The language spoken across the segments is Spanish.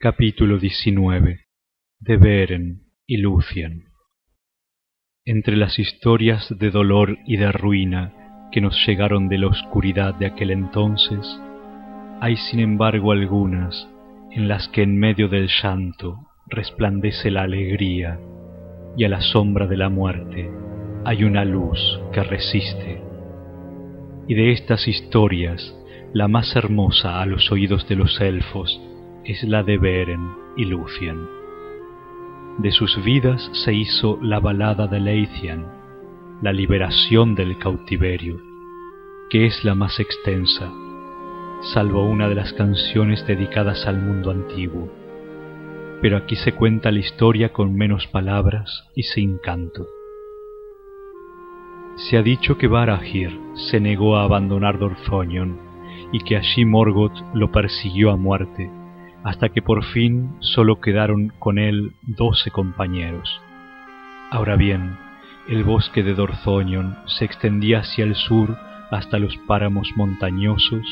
Capítulo XIX de Beren y Lúthien Entre las historias de dolor y de ruina que nos llegaron de la oscuridad de aquel entonces, hay sin embargo algunas en las que en medio del llanto resplandece la alegría y a la sombra de la muerte hay una luz que resiste. Y de estas historias, la más hermosa a los oídos de los elfos es la de Beren y Lúthien. De sus vidas se hizo la balada de Leithian, la liberación del cautiverio, que es la más extensa, salvo una de las canciones dedicadas al mundo antiguo. Pero aquí se cuenta la historia con menos palabras y sin canto. Se ha dicho que Barahir se negó a abandonar Dorthonion y que allí Morgoth lo persiguió a muerte hasta que por fin solo quedaron con él doce compañeros. Ahora bien, el bosque de Dorthonion se extendía hacia el sur hasta los páramos montañosos,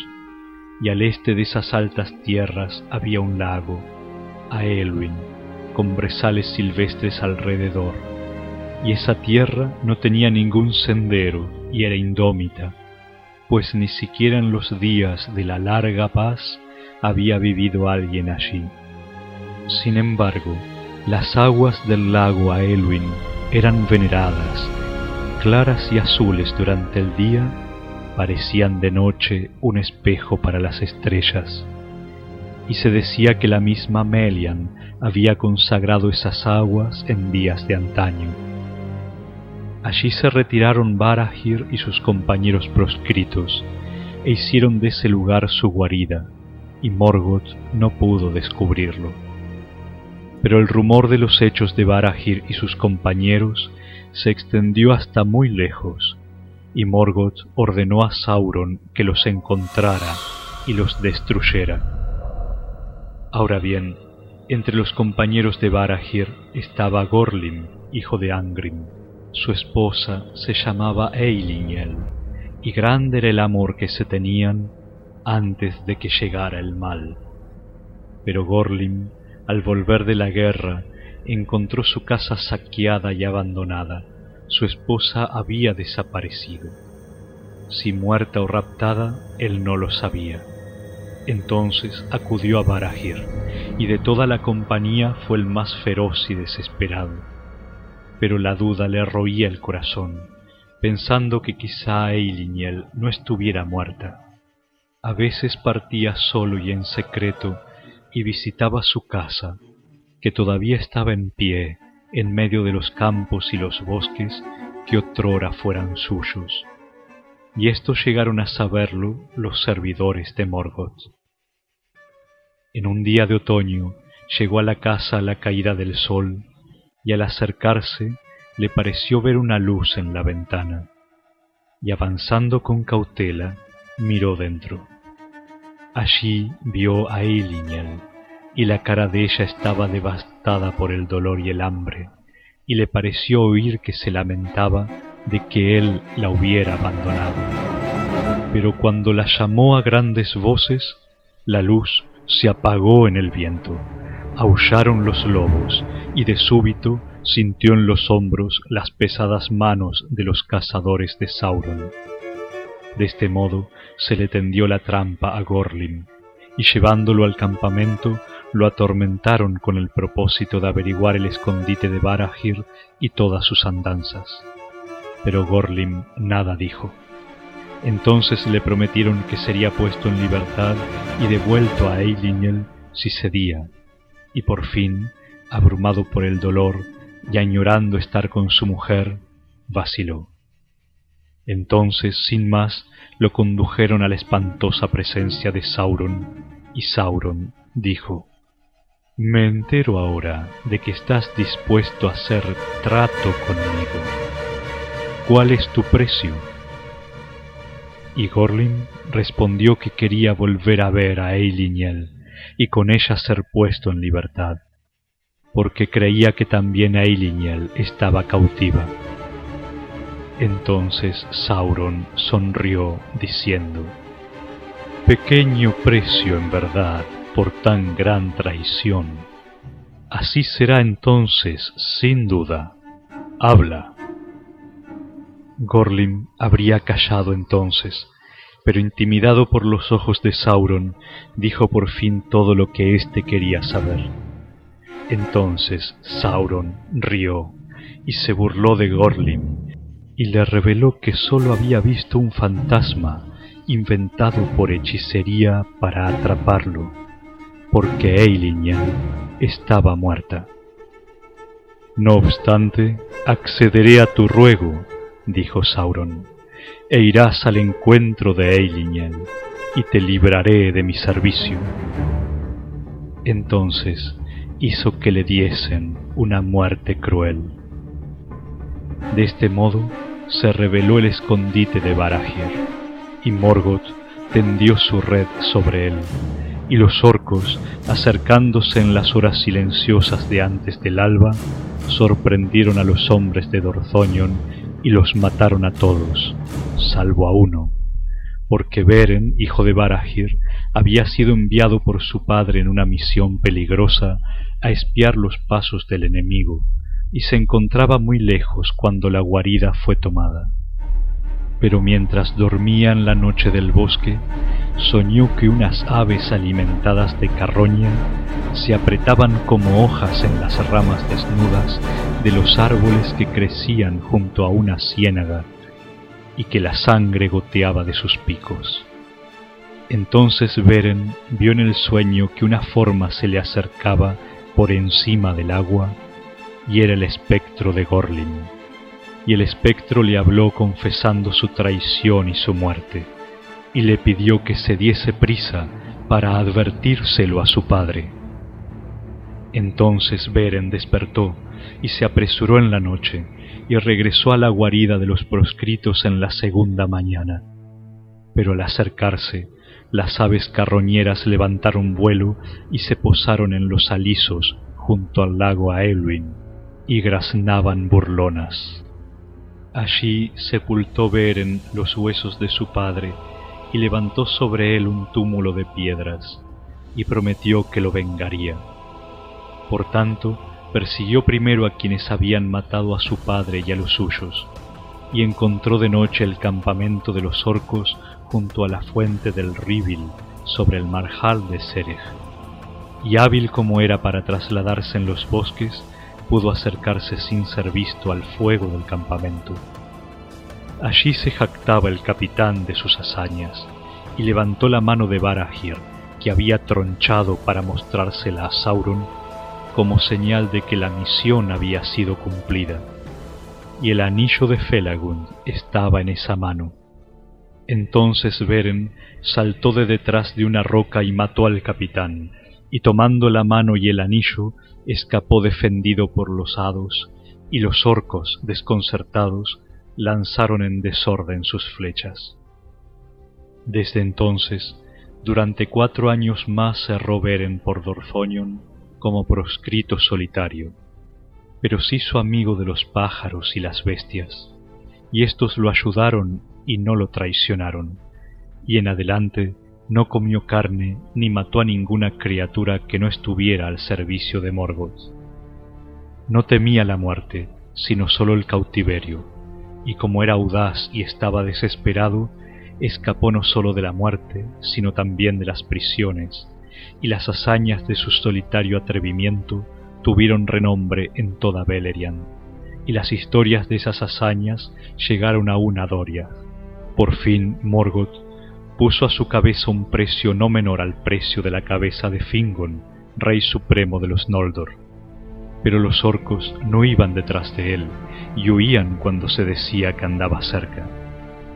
y al este de esas altas tierras había un lago, Aelwin, con brezales silvestres alrededor, y esa tierra no tenía ningún sendero y era indómita, pues ni siquiera en los días de la larga paz había vivido alguien allí. Sin embargo, las aguas del lago Aelwin eran veneradas, claras y azules durante el día, parecían de noche un espejo para las estrellas, y se decía que la misma Melian había consagrado esas aguas en días de antaño. Allí se retiraron Barahir y sus compañeros proscritos, e hicieron de ese lugar su guarida, y Morgoth no pudo descubrirlo. Pero el rumor de los hechos de Barahir y sus compañeros se extendió hasta muy lejos, y Morgoth ordenó a Sauron que los encontrara y los destruyera. Ahora bien, entre los compañeros de Barahir estaba Gorlim, hijo de Angrim. Su esposa se llamaba Eiliniel, y grande era el amor que se tenían antes de que llegara el mal. Pero Gorlim, al volver de la guerra, encontró su casa saqueada y abandonada. Su esposa había desaparecido. Si muerta o raptada, él no lo sabía. Entonces acudió a Barahir, y de toda la compañía fue el más feroz y desesperado. Pero la duda le roía el corazón, pensando que quizá Eiliniel no estuviera muerta a veces partía solo y en secreto y visitaba su casa, que todavía estaba en pie en medio de los campos y los bosques que otrora fueran suyos. Y esto llegaron a saberlo los servidores de Morgoth. En un día de otoño llegó a la casa a la caída del sol, y al acercarse le pareció ver una luz en la ventana, y avanzando con cautela miró dentro. Allí vio a Eiliniel, y la cara de ella estaba devastada por el dolor y el hambre, y le pareció oír que se lamentaba de que él la hubiera abandonado. Pero cuando la llamó a grandes voces, la luz se apagó en el viento, aullaron los lobos, y de súbito sintió en los hombros las pesadas manos de los cazadores de Sauron. De este modo se le tendió la trampa a Gorlim, y llevándolo al campamento lo atormentaron con el propósito de averiguar el escondite de Barahir y todas sus andanzas. Pero Gorlim nada dijo. Entonces le prometieron que sería puesto en libertad y devuelto a Eiliniel si cedía, y por fin, abrumado por el dolor y añorando estar con su mujer, vaciló. Entonces, sin más, lo condujeron a la espantosa presencia de Sauron, y Sauron dijo, Me entero ahora de que estás dispuesto a hacer trato conmigo. ¿Cuál es tu precio? Y Gorlim respondió que quería volver a ver a Eiliniel y con ella ser puesto en libertad, porque creía que también Eiliniel estaba cautiva. Entonces Sauron sonrió diciendo, Pequeño precio en verdad por tan gran traición. Así será entonces, sin duda. Habla. Gorlim habría callado entonces, pero intimidado por los ojos de Sauron, dijo por fin todo lo que éste quería saber. Entonces Sauron rió y se burló de Gorlim y le reveló que sólo había visto un fantasma inventado por hechicería para atraparlo, porque Eilingen estaba muerta. No obstante, accederé a tu ruego, dijo Sauron, e irás al encuentro de Eilingen, y te libraré de mi servicio. Entonces hizo que le diesen una muerte cruel. De este modo se reveló el escondite de Barahir y Morgoth tendió su red sobre él, y los orcos, acercándose en las horas silenciosas de antes del alba, sorprendieron a los hombres de Dorthonion y los mataron a todos, salvo a uno, porque Beren, hijo de Barahir, había sido enviado por su padre en una misión peligrosa a espiar los pasos del enemigo, y se encontraba muy lejos cuando la guarida fue tomada pero mientras dormía en la noche del bosque, soñó que unas aves alimentadas de carroña se apretaban como hojas en las ramas desnudas de los árboles que crecían junto a una ciénaga y que la sangre goteaba de sus picos. Entonces Beren vio en el sueño que una forma se le acercaba por encima del agua y era el espectro de Gorlin y el espectro le habló confesando su traición y su muerte, y le pidió que se diese prisa para advertírselo a su padre. Entonces Beren despertó y se apresuró en la noche y regresó a la guarida de los proscritos en la segunda mañana. Pero al acercarse, las aves carroñeras levantaron vuelo y se posaron en los alisos junto al lago Aelwin y graznaban burlonas. Allí sepultó Beren los huesos de su padre y levantó sobre él un túmulo de piedras y prometió que lo vengaría. Por tanto, persiguió primero a quienes habían matado a su padre y a los suyos, y encontró de noche el campamento de los orcos junto a la fuente del Ríbil sobre el marjal de Sereg. Y hábil como era para trasladarse en los bosques, pudo acercarse sin ser visto al fuego del campamento. Allí se jactaba el capitán de sus hazañas y levantó la mano de Barahir, que había tronchado para mostrársela a Sauron como señal de que la misión había sido cumplida. Y el anillo de Felagund estaba en esa mano. Entonces Beren saltó de detrás de una roca y mató al capitán, y tomando la mano y el anillo, escapó defendido por los hados, y los orcos, desconcertados, lanzaron en desorden sus flechas. Desde entonces, durante cuatro años más cerró Beren por Dorthonion como proscrito solitario, pero se hizo amigo de los pájaros y las bestias, y éstos lo ayudaron y no lo traicionaron, y en adelante no comió carne ni mató a ninguna criatura que no estuviera al servicio de Morgoth. No temía la muerte, sino sólo el cautiverio, y como era audaz y estaba desesperado, escapó no sólo de la muerte, sino también de las prisiones, y las hazañas de su solitario atrevimiento tuvieron renombre en toda Beleriand, y las historias de esas hazañas llegaron aún a Doria. Por fin Morgoth puso a su cabeza un precio no menor al precio de la cabeza de Fingon, rey supremo de los Noldor. Pero los orcos no iban detrás de él y huían cuando se decía que andaba cerca.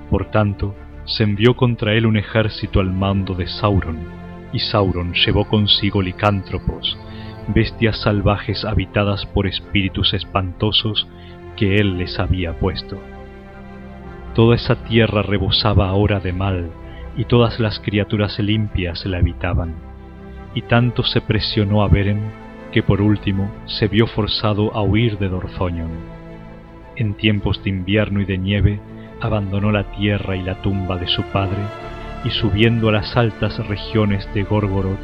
Por tanto, se envió contra él un ejército al mando de Sauron, y Sauron llevó consigo licántropos, bestias salvajes habitadas por espíritus espantosos que él les había puesto. Toda esa tierra rebosaba ahora de mal, y todas las criaturas limpias la habitaban. Y tanto se presionó a Beren que por último se vio forzado a huir de Dorthonion. En tiempos de invierno y de nieve abandonó la tierra y la tumba de su padre y subiendo a las altas regiones de Gorgoroth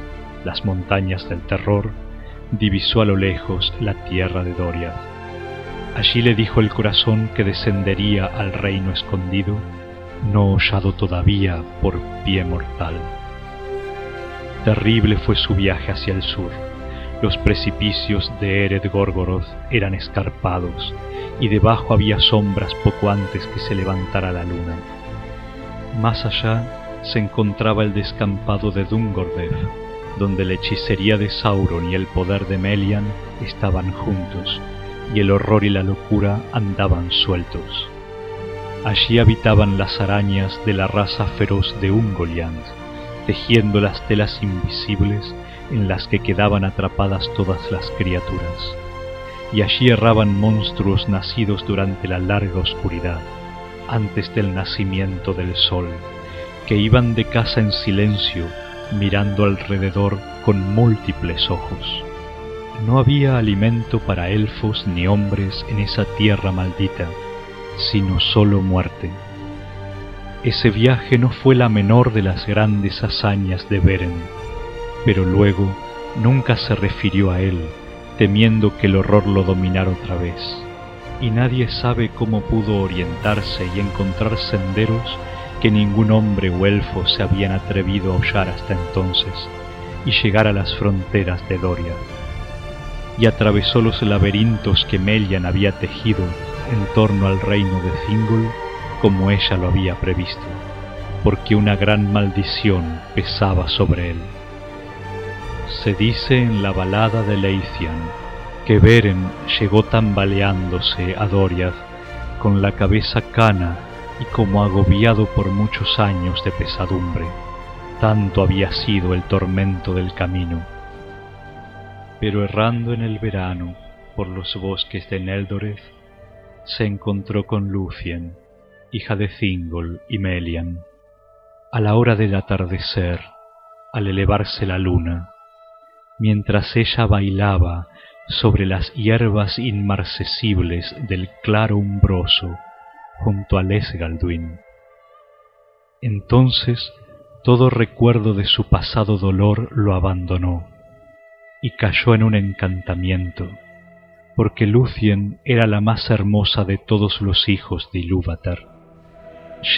las montañas del terror, divisó a lo lejos la tierra de Doria. Allí le dijo el corazón que descendería al reino escondido, no hollado todavía por pie mortal. Terrible fue su viaje hacia el sur. Los precipicios de Ered Gorgoroth eran escarpados y debajo había sombras poco antes que se levantara la luna. Más allá se encontraba el descampado de Dungordev, donde la hechicería de Sauron y el poder de Melian estaban juntos, y el horror y la locura andaban sueltos. Allí habitaban las arañas de la raza feroz de Ungoliant, tejiendo las telas invisibles en las que quedaban atrapadas todas las criaturas. Y allí erraban monstruos nacidos durante la larga oscuridad, antes del nacimiento del sol, que iban de casa en silencio mirando alrededor con múltiples ojos. No había alimento para elfos ni hombres en esa tierra maldita, sino solo muerte. Ese viaje no fue la menor de las grandes hazañas de Beren, pero luego nunca se refirió a él, temiendo que el horror lo dominara otra vez. Y nadie sabe cómo pudo orientarse y encontrar senderos que ningún hombre o elfo se habían atrevido a hollar hasta entonces, y llegar a las fronteras de Doria. Y atravesó los laberintos que Melian había tejido en torno al reino de Thingol como ella lo había previsto, porque una gran maldición pesaba sobre él. Se dice en la balada de Leithian que Beren llegó tambaleándose a Doriath con la cabeza cana y como agobiado por muchos años de pesadumbre, tanto había sido el tormento del camino. Pero errando en el verano por los bosques de Neldoreth, se encontró con Lucien, hija de Thingol y Melian. A la hora del atardecer, al elevarse la luna, mientras ella bailaba sobre las hierbas inmarcesibles del claro umbroso junto a Esgalduin. Entonces todo recuerdo de su pasado dolor lo abandonó y cayó en un encantamiento, porque Lucien era la más hermosa de todos los hijos de Ilúvatar.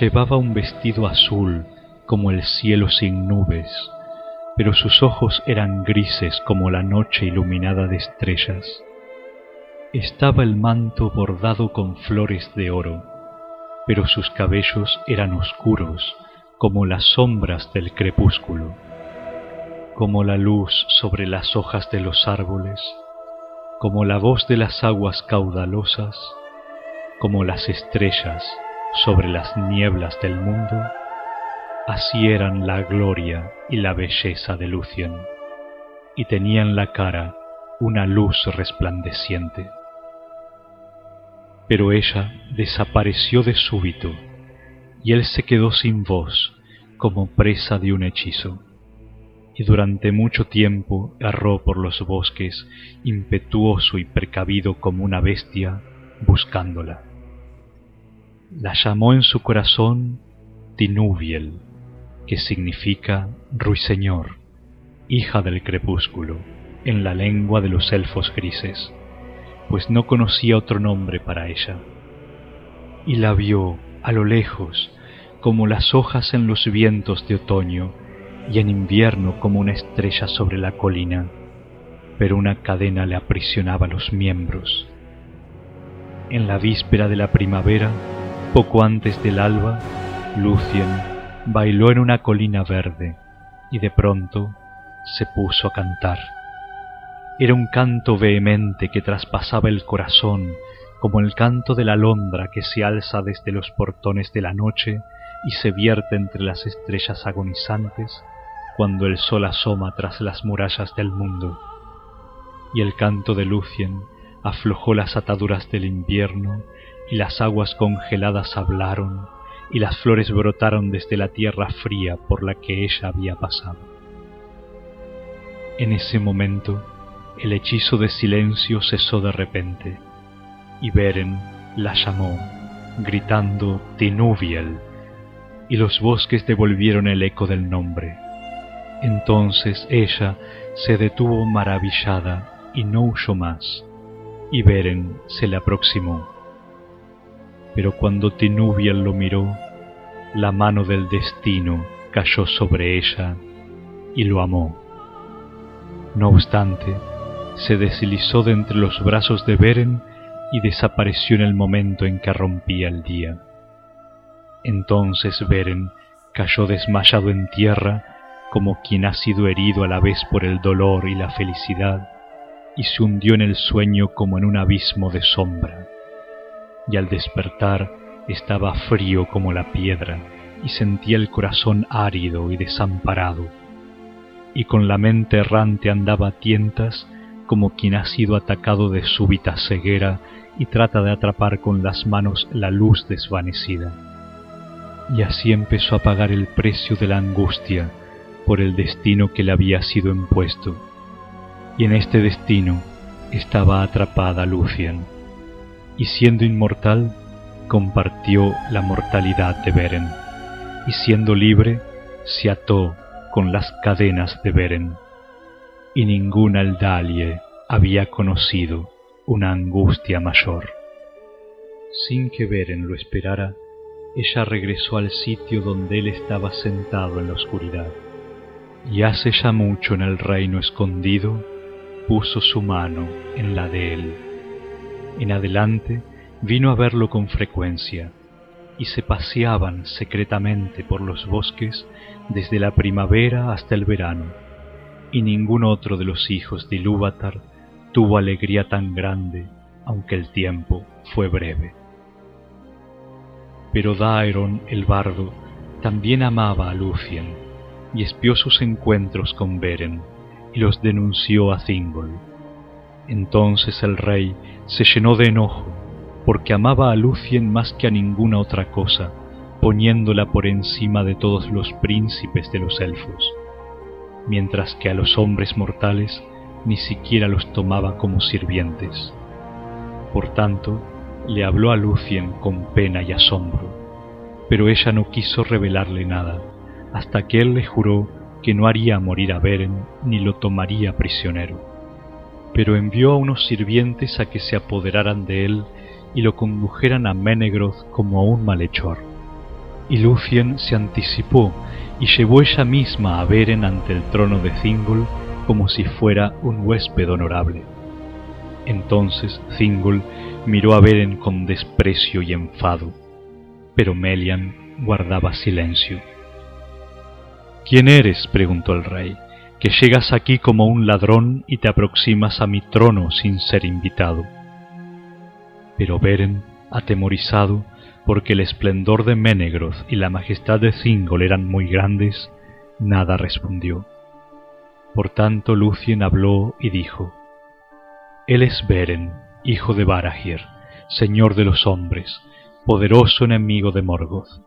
Llevaba un vestido azul como el cielo sin nubes, pero sus ojos eran grises como la noche iluminada de estrellas. Estaba el manto bordado con flores de oro, pero sus cabellos eran oscuros como las sombras del crepúsculo, como la luz sobre las hojas de los árboles, como la voz de las aguas caudalosas, como las estrellas sobre las nieblas del mundo, así eran la gloria y la belleza de Lucien, y tenían la cara una luz resplandeciente. Pero ella desapareció de súbito, y él se quedó sin voz, como presa de un hechizo, y durante mucho tiempo erró por los bosques, impetuoso y precavido como una bestia, buscándola. La llamó en su corazón Tinubiel, que significa ruiseñor, hija del crepúsculo, en la lengua de los elfos grises pues no conocía otro nombre para ella. Y la vio a lo lejos, como las hojas en los vientos de otoño, y en invierno como una estrella sobre la colina, pero una cadena le aprisionaba los miembros. En la víspera de la primavera, poco antes del alba, Lucien bailó en una colina verde y de pronto se puso a cantar. Era un canto vehemente que traspasaba el corazón, como el canto de la alondra que se alza desde los portones de la noche y se vierte entre las estrellas agonizantes cuando el sol asoma tras las murallas del mundo. Y el canto de Lucien aflojó las ataduras del invierno y las aguas congeladas hablaron y las flores brotaron desde la tierra fría por la que ella había pasado. En ese momento, el hechizo de silencio cesó de repente, y Beren la llamó, gritando Tinuviel, y los bosques devolvieron el eco del nombre. Entonces ella se detuvo maravillada y no huyó más, y Beren se le aproximó. Pero cuando Tinubiel lo miró, la mano del destino cayó sobre ella y lo amó. No obstante, se deslizó de entre los brazos de Beren y desapareció en el momento en que rompía el día. Entonces Beren cayó desmayado en tierra como quien ha sido herido a la vez por el dolor y la felicidad, y se hundió en el sueño como en un abismo de sombra. Y al despertar estaba frío como la piedra, y sentía el corazón árido y desamparado, y con la mente errante andaba a tientas como quien ha sido atacado de súbita ceguera y trata de atrapar con las manos la luz desvanecida. Y así empezó a pagar el precio de la angustia por el destino que le había sido impuesto. Y en este destino estaba atrapada Lucien, y siendo inmortal, compartió la mortalidad de Beren, y siendo libre, se ató con las cadenas de Beren, y ninguna Aldalie había conocido una angustia mayor. Sin que Beren lo esperara, ella regresó al sitio donde él estaba sentado en la oscuridad, y hace ya mucho en el reino escondido puso su mano en la de él. En adelante vino a verlo con frecuencia, y se paseaban secretamente por los bosques desde la primavera hasta el verano, y ningún otro de los hijos de Ilúvatar tuvo alegría tan grande, aunque el tiempo fue breve. Pero Daeron el bardo también amaba a Lucien y espió sus encuentros con Beren y los denunció a Thingol. Entonces el rey se llenó de enojo porque amaba a Lucien más que a ninguna otra cosa, poniéndola por encima de todos los príncipes de los elfos, mientras que a los hombres mortales ni siquiera los tomaba como sirvientes. Por tanto, le habló a Lucien con pena y asombro, pero ella no quiso revelarle nada, hasta que él le juró que no haría morir a Beren ni lo tomaría prisionero. Pero envió a unos sirvientes a que se apoderaran de él y lo condujeran a Menegroth como a un malhechor. Y Lucien se anticipó y llevó ella misma a Beren ante el trono de Thingol como si fuera un huésped honorable. Entonces Thingol miró a Beren con desprecio y enfado, pero Melian guardaba silencio. ¿Quién eres? preguntó el rey, que llegas aquí como un ladrón y te aproximas a mi trono sin ser invitado. Pero Beren, atemorizado, porque el esplendor de Menegroth y la majestad de Thingol eran muy grandes, nada respondió. Por tanto Lucien habló y dijo, Él es Beren, hijo de Barahir, señor de los hombres, poderoso enemigo de Morgoth.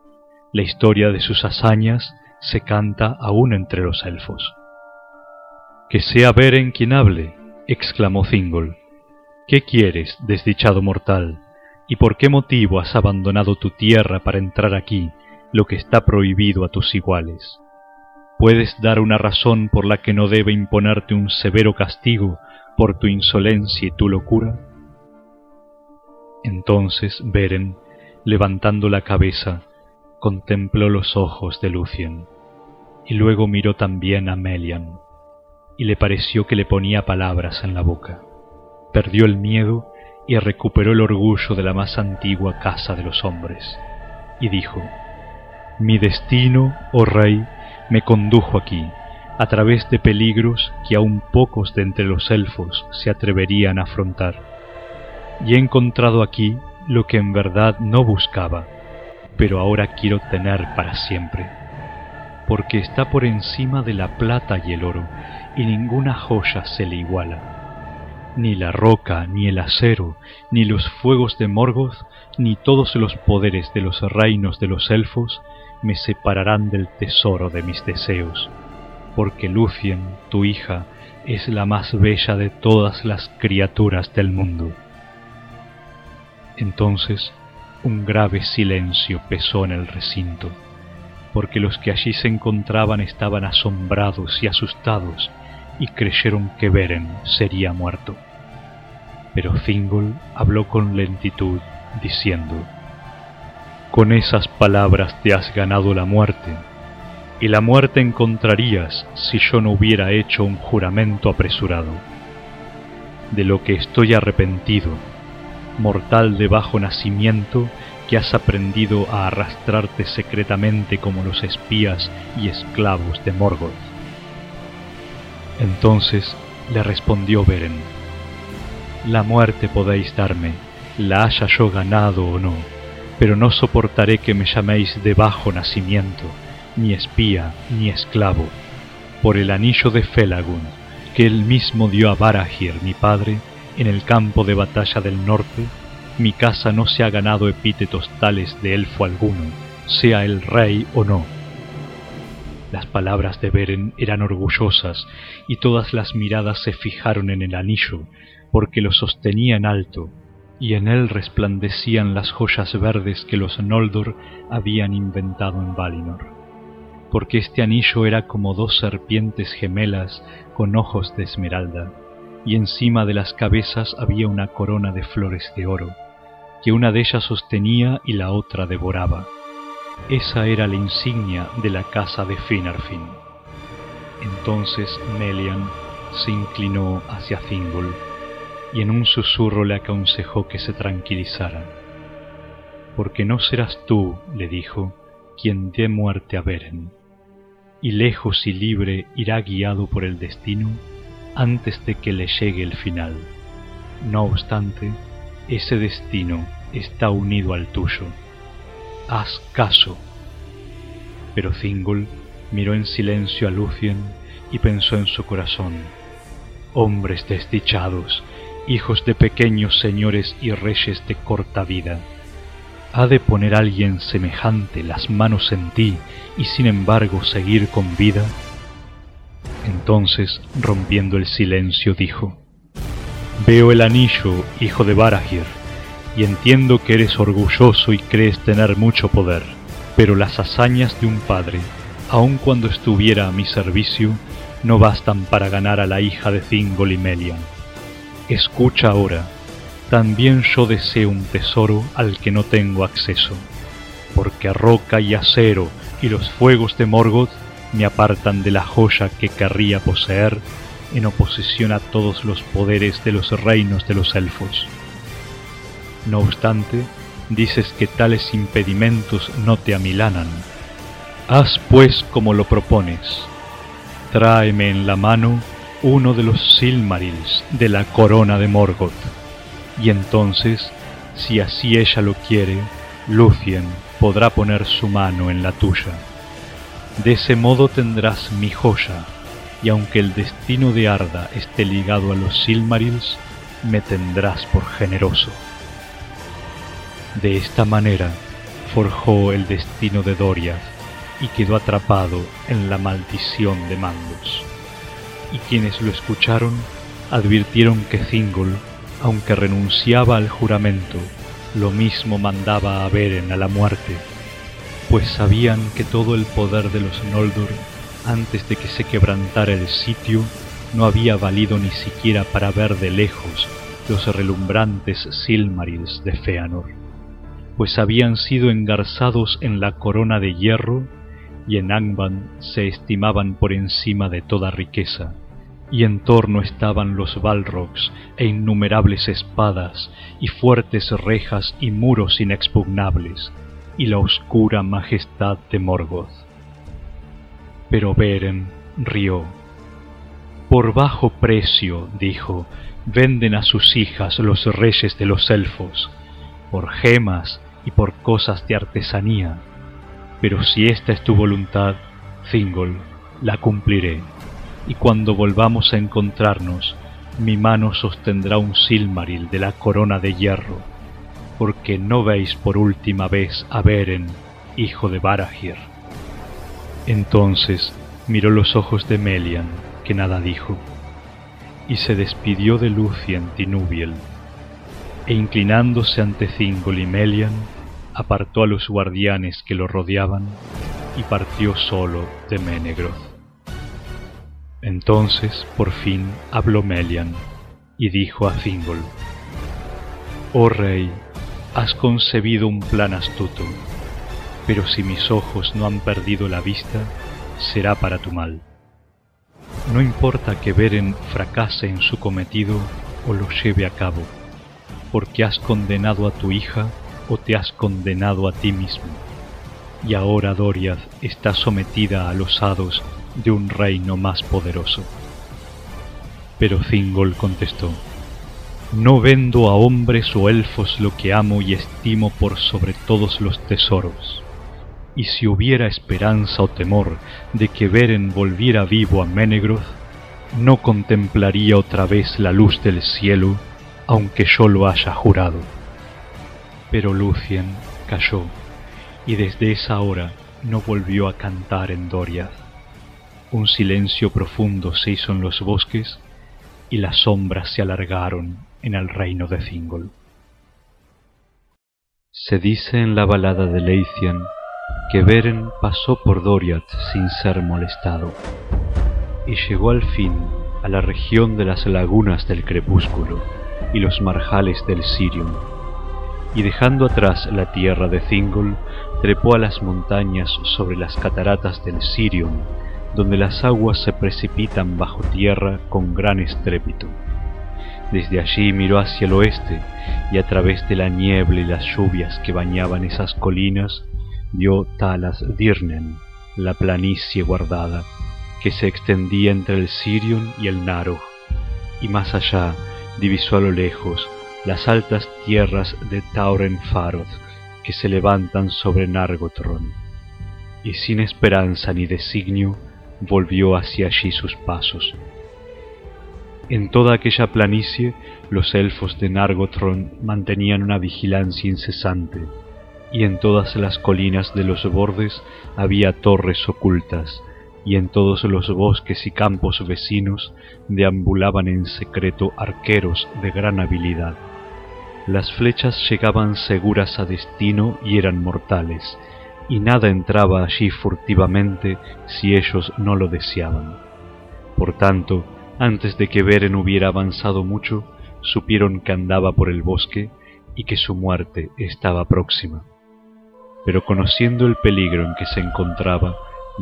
La historia de sus hazañas se canta aún entre los elfos. Que sea Beren quien hable, exclamó Thingol. ¿Qué quieres, desdichado mortal? ¿Y por qué motivo has abandonado tu tierra para entrar aquí, lo que está prohibido a tus iguales? ¿Puedes dar una razón por la que no debe imponerte un severo castigo por tu insolencia y tu locura? Entonces Beren, levantando la cabeza, contempló los ojos de Lucien, y luego miró también a Melian, y le pareció que le ponía palabras en la boca. Perdió el miedo y recuperó el orgullo de la más antigua casa de los hombres, y dijo, Mi destino, oh rey, me condujo aquí, a través de peligros que aún pocos de entre los elfos se atreverían a afrontar. Y he encontrado aquí lo que en verdad no buscaba, pero ahora quiero tener para siempre, porque está por encima de la plata y el oro, y ninguna joya se le iguala. Ni la roca, ni el acero, ni los fuegos de Morgoth, ni todos los poderes de los reinos de los elfos me separarán del tesoro de mis deseos, porque Lucien, tu hija, es la más bella de todas las criaturas del mundo. Entonces un grave silencio pesó en el recinto, porque los que allí se encontraban estaban asombrados y asustados y creyeron que Beren sería muerto. Pero Thingol habló con lentitud, diciendo, Con esas palabras te has ganado la muerte, y la muerte encontrarías si yo no hubiera hecho un juramento apresurado. De lo que estoy arrepentido, mortal de bajo nacimiento, que has aprendido a arrastrarte secretamente como los espías y esclavos de Morgoth. Entonces le respondió Beren, La muerte podéis darme, la haya yo ganado o no, pero no soportaré que me llaméis de bajo nacimiento, ni espía, ni esclavo, por el anillo de Felagund, que él mismo dio a Barahir, mi padre, en el campo de batalla del norte, mi casa no se ha ganado epítetos tales de elfo alguno, sea el rey o no. Las palabras de Beren eran orgullosas y todas las miradas se fijaron en el anillo, porque lo sostenía en alto, y en él resplandecían las joyas verdes que los Noldor habían inventado en Valinor. Porque este anillo era como dos serpientes gemelas con ojos de esmeralda, y encima de las cabezas había una corona de flores de oro, que una de ellas sostenía y la otra devoraba. Esa era la insignia de la casa de Finarfin. Entonces Melian se inclinó hacia Thingol y en un susurro le aconsejó que se tranquilizara. Porque no serás tú, le dijo, quien dé muerte a Beren, y lejos y libre irá guiado por el destino antes de que le llegue el final. No obstante, ese destino está unido al tuyo. Haz caso. Pero Thingol miró en silencio a Lucien y pensó en su corazón. Hombres desdichados, hijos de pequeños señores y reyes de corta vida. ¿Ha de poner alguien semejante las manos en ti y sin embargo seguir con vida? Entonces, rompiendo el silencio, dijo, Veo el anillo, hijo de Barahir, y entiendo que eres orgulloso y crees tener mucho poder, pero las hazañas de un padre, aun cuando estuviera a mi servicio, no bastan para ganar a la hija de Thingol y Melian. Escucha ahora, también yo deseo un tesoro al que no tengo acceso, porque roca y acero y los fuegos de Morgoth me apartan de la joya que querría poseer en oposición a todos los poderes de los reinos de los elfos. No obstante, dices que tales impedimentos no te amilanan. Haz pues como lo propones. Tráeme en la mano uno de los Silmarils de la corona de Morgoth, y entonces, si así ella lo quiere, Lucien podrá poner su mano en la tuya. De ese modo tendrás mi joya, y aunque el destino de Arda esté ligado a los Silmarils, me tendrás por generoso. De esta manera forjó el destino de Doriath y quedó atrapado en la maldición de Mandos. Y quienes lo escucharon advirtieron que Thingol, aunque renunciaba al juramento, lo mismo mandaba a Beren a la muerte pues sabían que todo el poder de los Noldor, antes de que se quebrantara el sitio, no había valido ni siquiera para ver de lejos los relumbrantes Silmarils de Feanor, pues habían sido engarzados en la corona de hierro y en Angband se estimaban por encima de toda riqueza, y en torno estaban los Balrogs e innumerables espadas y fuertes rejas y muros inexpugnables, y la oscura majestad de Morgoth. Pero Beren rió. Por bajo precio, dijo, venden a sus hijas los reyes de los elfos, por gemas y por cosas de artesanía. Pero si esta es tu voluntad, Thingol, la cumpliré, y cuando volvamos a encontrarnos, mi mano sostendrá un Silmaril de la corona de hierro porque no veis por última vez a Beren, hijo de Barahir. Entonces miró los ojos de Melian, que nada dijo, y se despidió de Lucien Tinubiel, e inclinándose ante Thingol y Melian, apartó a los guardianes que lo rodeaban y partió solo de Menegroth. Entonces, por fin, habló Melian y dijo a Thingol, Oh rey, has concebido un plan astuto, pero si mis ojos no han perdido la vista, será para tu mal. No importa que Beren fracase en su cometido o lo lleve a cabo, porque has condenado a tu hija o te has condenado a ti mismo. Y ahora Doriath está sometida a los hados de un reino más poderoso. Pero Thingol contestó, No vendo a hombres o elfos lo que amo y estimo por sobre todos los tesoros. Y si hubiera esperanza o temor de que Beren volviera vivo a Menegroth, no contemplaría otra vez la luz del cielo, aunque yo lo haya jurado. Pero Lucien cayó, y desde esa hora no volvió a cantar en Doriath. Un silencio profundo se hizo en los bosques y las sombras se alargaron en el reino de Thingol. Se dice en la balada de Leithian que Beren pasó por Doriath sin ser molestado y llegó al fin a la región de las lagunas del crepúsculo y los marjales del Sirion, y dejando atrás la tierra de Thingol, trepó a las montañas sobre las cataratas del Sirion donde las aguas se precipitan bajo tierra con gran estrépito. Desde allí miró hacia el oeste y a través de la niebla y las lluvias que bañaban esas colinas vio Talas Dirnen, la planicie guardada, que se extendía entre el Sirion y el Naro, y más allá divisó a lo lejos las altas tierras de Tauren Faroth que se levantan sobre Nargothrond, y sin esperanza ni designio volvió hacia allí sus pasos. En toda aquella planicie los elfos de Nargothrond mantenían una vigilancia incesante, y en todas las colinas de los bordes había torres ocultas, y en todos los bosques y campos vecinos deambulaban en secreto arqueros de gran habilidad. Las flechas llegaban seguras a destino y eran mortales, y nada entraba allí furtivamente si ellos no lo deseaban. Por tanto, antes de que Beren hubiera avanzado mucho, supieron que andaba por el bosque y que su muerte estaba próxima. Pero conociendo el peligro en que se encontraba,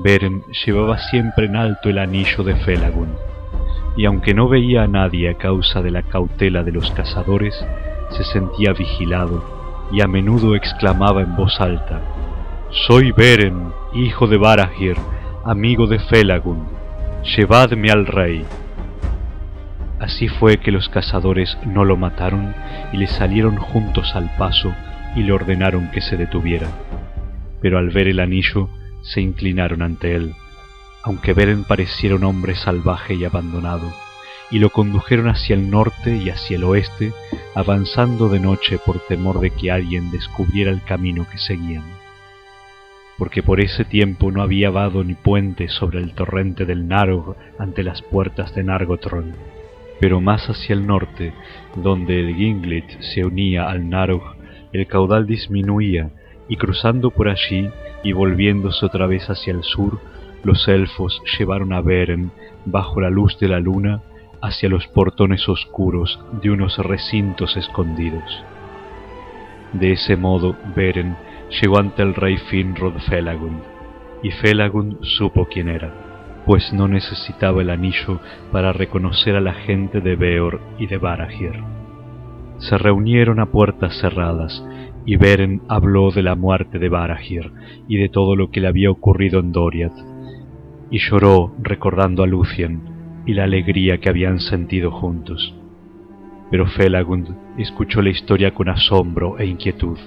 Beren llevaba siempre en alto el anillo de Felagund, y aunque no veía a nadie a causa de la cautela de los cazadores, se sentía vigilado y a menudo exclamaba en voz alta, soy Beren, hijo de Barahir, amigo de Felagund. Llevadme al rey. Así fue que los cazadores no lo mataron y le salieron juntos al paso y le ordenaron que se detuviera. Pero al ver el anillo se inclinaron ante él, aunque Beren pareciera un hombre salvaje y abandonado, y lo condujeron hacia el norte y hacia el oeste, avanzando de noche por temor de que alguien descubriera el camino que seguían porque por ese tiempo no había vado ni puente sobre el torrente del Narog ante las puertas de Nargothrond, pero más hacia el norte, donde el Ginglit se unía al Narog, el caudal disminuía, y cruzando por allí y volviéndose otra vez hacia el sur, los elfos llevaron a Beren, bajo la luz de la luna, hacia los portones oscuros de unos recintos escondidos. De ese modo, Beren llegó ante el rey Finrod Felagund, y Felagund supo quién era, pues no necesitaba el anillo para reconocer a la gente de Beor y de Barahir. Se reunieron a puertas cerradas, y Beren habló de la muerte de Barahir y de todo lo que le había ocurrido en Doriath, y lloró recordando a Lucien y la alegría que habían sentido juntos. Pero Felagund escuchó la historia con asombro e inquietud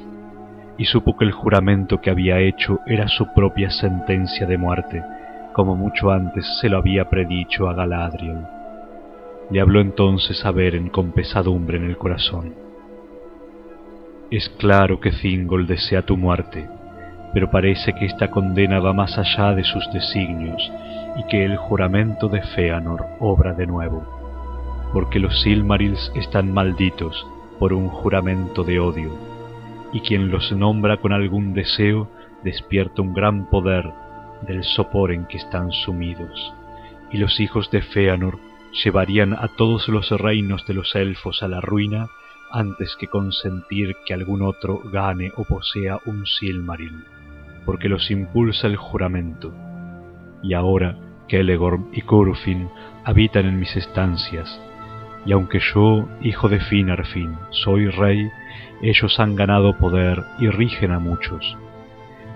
y supo que el juramento que había hecho era su propia sentencia de muerte, como mucho antes se lo había predicho a Galadriel. Le habló entonces a Beren con pesadumbre en el corazón. Es claro que Thingol desea tu muerte, pero parece que esta condena va más allá de sus designios y que el juramento de Feanor obra de nuevo, porque los Silmarils están malditos por un juramento de odio y quien los nombra con algún deseo despierta un gran poder del sopor en que están sumidos, y los hijos de Feanor llevarían a todos los reinos de los elfos a la ruina antes que consentir que algún otro gane o posea un Silmaril, porque los impulsa el juramento. Y ahora Kelegorm y Curufin habitan en mis estancias, y aunque yo, hijo de Finarfin, soy rey, ellos han ganado poder y rigen a muchos.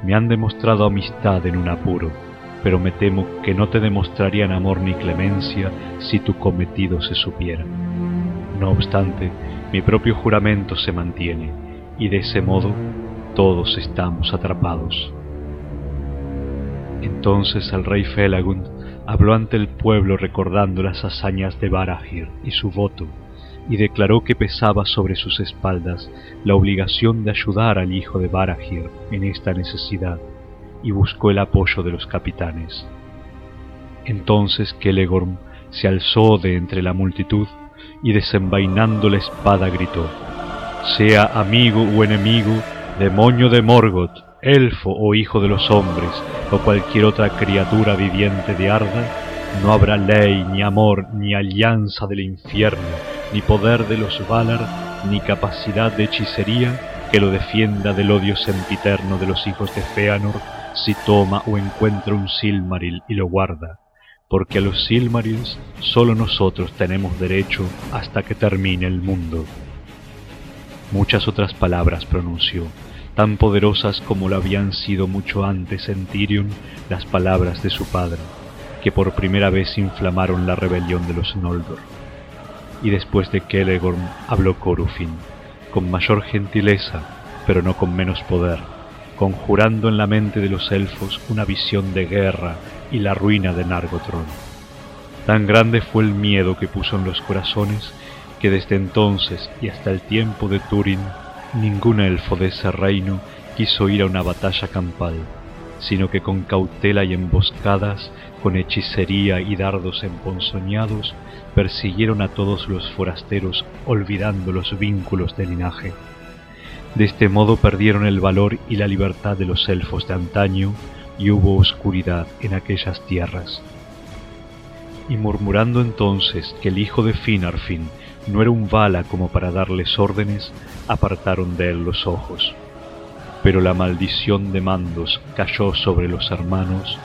Me han demostrado amistad en un apuro, pero me temo que no te demostrarían amor ni clemencia si tu cometido se supiera. No obstante, mi propio juramento se mantiene, y de ese modo todos estamos atrapados. Entonces el rey Felagund habló ante el pueblo recordando las hazañas de Barahir y su voto, y declaró que pesaba sobre sus espaldas la obligación de ayudar al hijo de Barahir en esta necesidad, y buscó el apoyo de los capitanes. Entonces Kelegorm se alzó de entre la multitud y desenvainando la espada gritó, Sea amigo o enemigo, demonio de Morgoth, elfo o hijo de los hombres, o cualquier otra criatura viviente de Arda, no habrá ley, ni amor, ni alianza del infierno, ni poder de los Valar, ni capacidad de hechicería que lo defienda del odio sempiterno de los hijos de Feanor si toma o encuentra un Silmaril y lo guarda, porque a los Silmarils solo nosotros tenemos derecho hasta que termine el mundo. Muchas otras palabras pronunció, tan poderosas como lo habían sido mucho antes en Tirion las palabras de su padre, que por primera vez inflamaron la rebelión de los Noldor. Y después de Kelegorm habló Corufin, con mayor gentileza, pero no con menos poder, conjurando en la mente de los elfos una visión de guerra y la ruina de Nargothrond. Tan grande fue el miedo que puso en los corazones que desde entonces y hasta el tiempo de Turin Ningún elfo de ese reino quiso ir a una batalla campal, sino que con cautela y emboscadas, con hechicería y dardos emponzoñados, persiguieron a todos los forasteros olvidando los vínculos de linaje. De este modo perdieron el valor y la libertad de los elfos de antaño, y hubo oscuridad en aquellas tierras. Y murmurando entonces que el hijo de Finarfin no era un bala como para darles órdenes, apartaron de él los ojos. Pero la maldición de mandos cayó sobre los hermanos,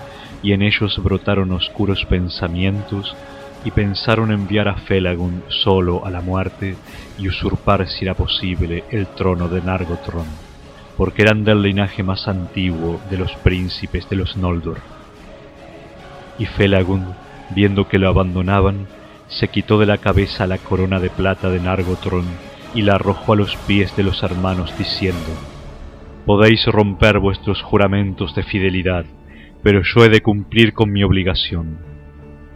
y en ellos brotaron oscuros pensamientos, y pensaron enviar a Felagund solo a la muerte y usurpar si era posible el trono de Nargothrond, porque eran del linaje más antiguo de los príncipes de los Noldor. Y Felagund, viendo que lo abandonaban, se quitó de la cabeza la corona de plata de Nargothrond y la arrojó a los pies de los hermanos diciendo, Podéis romper vuestros juramentos de fidelidad, pero yo he de cumplir con mi obligación.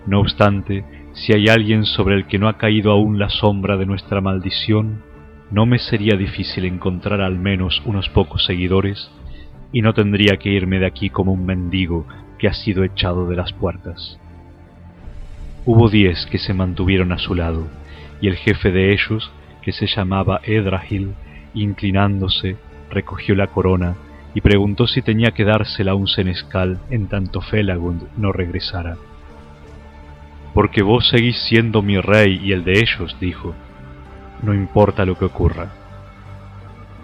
No obstante, si hay alguien sobre el que no ha caído aún la sombra de nuestra maldición, no me sería difícil encontrar al menos unos pocos seguidores, y no tendría que irme de aquí como un mendigo que ha sido echado de las puertas. Hubo diez que se mantuvieron a su lado, y el jefe de ellos, que se llamaba Edrahil, inclinándose, recogió la corona y preguntó si tenía que dársela un senescal en tanto Felagund no regresara. Porque vos seguís siendo mi rey y el de ellos, dijo, no importa lo que ocurra.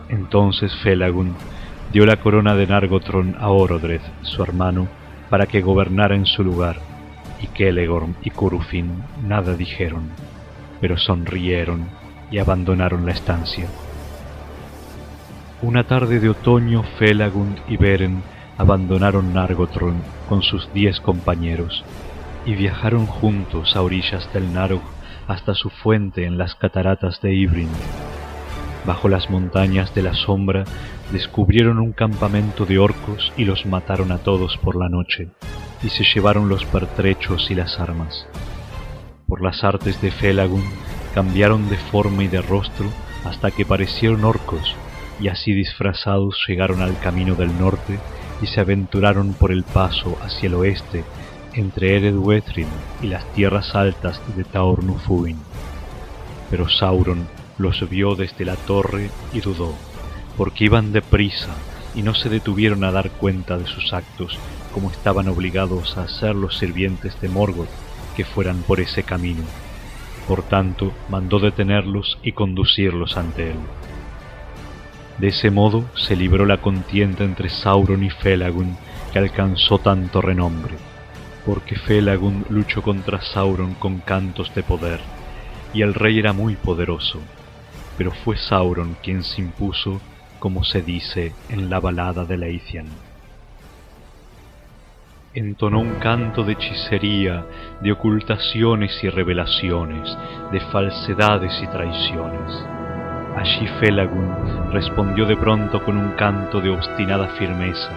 Entonces Felagund dio la corona de Nargothrond a Orodreth, su hermano, para que gobernara en su lugar y Kelegorm y Curufin nada dijeron, pero sonrieron y abandonaron la estancia. Una tarde de otoño Felagund y Beren abandonaron Nargothrond con sus diez compañeros y viajaron juntos a orillas del Narog hasta su fuente en las cataratas de Ibrin. Bajo las montañas de la sombra descubrieron un campamento de orcos y los mataron a todos por la noche y se llevaron los pertrechos y las armas. Por las artes de Felagund cambiaron de forma y de rostro hasta que parecieron orcos, y así disfrazados llegaron al camino del norte y se aventuraron por el paso hacia el oeste entre Eredwetrin y las tierras altas de Taornufuin. Pero Sauron los vio desde la torre y dudó, porque iban deprisa y no se detuvieron a dar cuenta de sus actos como estaban obligados a hacer los sirvientes de Morgoth que fueran por ese camino. Por tanto, mandó detenerlos y conducirlos ante él. De ese modo se libró la contienda entre Sauron y Felagund, que alcanzó tanto renombre, porque Felagund luchó contra Sauron con cantos de poder, y el rey era muy poderoso, pero fue Sauron quien se impuso, como se dice en la balada de Leithian entonó un canto de hechicería, de ocultaciones y revelaciones, de falsedades y traiciones. Allí Felagund respondió de pronto con un canto de obstinada firmeza,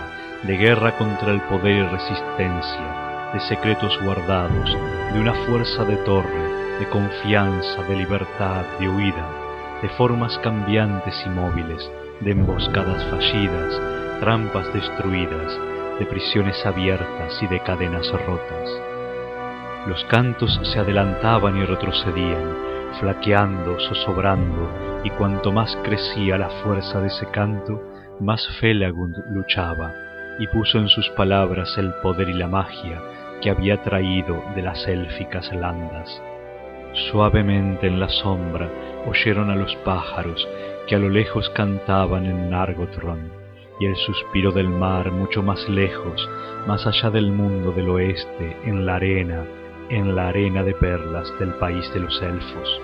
de guerra contra el poder y resistencia, de secretos guardados, de una fuerza de torre, de confianza, de libertad, de huida, de formas cambiantes y móviles, de emboscadas fallidas, trampas destruidas, de prisiones abiertas y de cadenas rotas. Los cantos se adelantaban y retrocedían, flaqueando, zozobrando, y cuanto más crecía la fuerza de ese canto, más Felagund luchaba, y puso en sus palabras el poder y la magia que había traído de las élficas landas. Suavemente en la sombra oyeron a los pájaros que a lo lejos cantaban en Nargothrond y el suspiro del mar mucho más lejos, más allá del mundo del oeste, en la arena, en la arena de perlas del país de los elfos.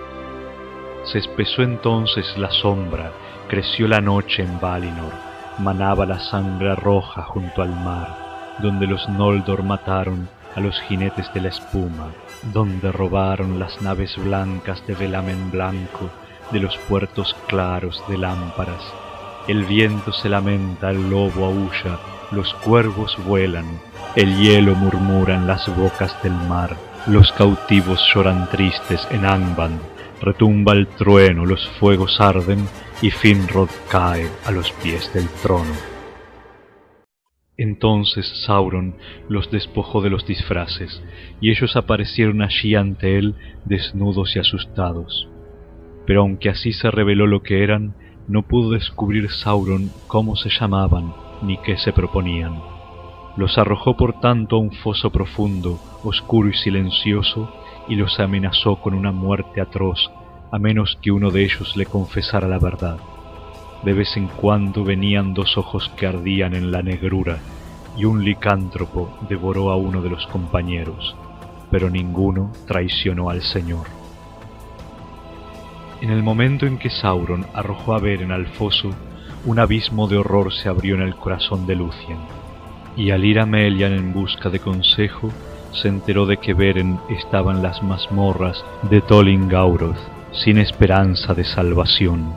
Se espesó entonces la sombra, creció la noche en Valinor, manaba la sangre roja junto al mar, donde los Noldor mataron a los jinetes de la espuma, donde robaron las naves blancas de velamen blanco, de los puertos claros de lámparas, el viento se lamenta, el lobo aúlla, los cuervos vuelan, el hielo murmura en las bocas del mar, los cautivos lloran tristes en Angband, retumba el trueno, los fuegos arden y Finrod cae a los pies del trono. Entonces Sauron los despojó de los disfraces, y ellos aparecieron allí ante él desnudos y asustados. Pero aunque así se reveló lo que eran, no pudo descubrir Sauron cómo se llamaban ni qué se proponían. Los arrojó por tanto a un foso profundo, oscuro y silencioso, y los amenazó con una muerte atroz, a menos que uno de ellos le confesara la verdad. De vez en cuando venían dos ojos que ardían en la negrura, y un licántropo devoró a uno de los compañeros, pero ninguno traicionó al Señor. En el momento en que Sauron arrojó a Beren al foso, un abismo de horror se abrió en el corazón de Lucien, y al ir a Melian en busca de consejo, se enteró de que Beren estaba en las mazmorras de Tolin Gauroth, sin esperanza de salvación.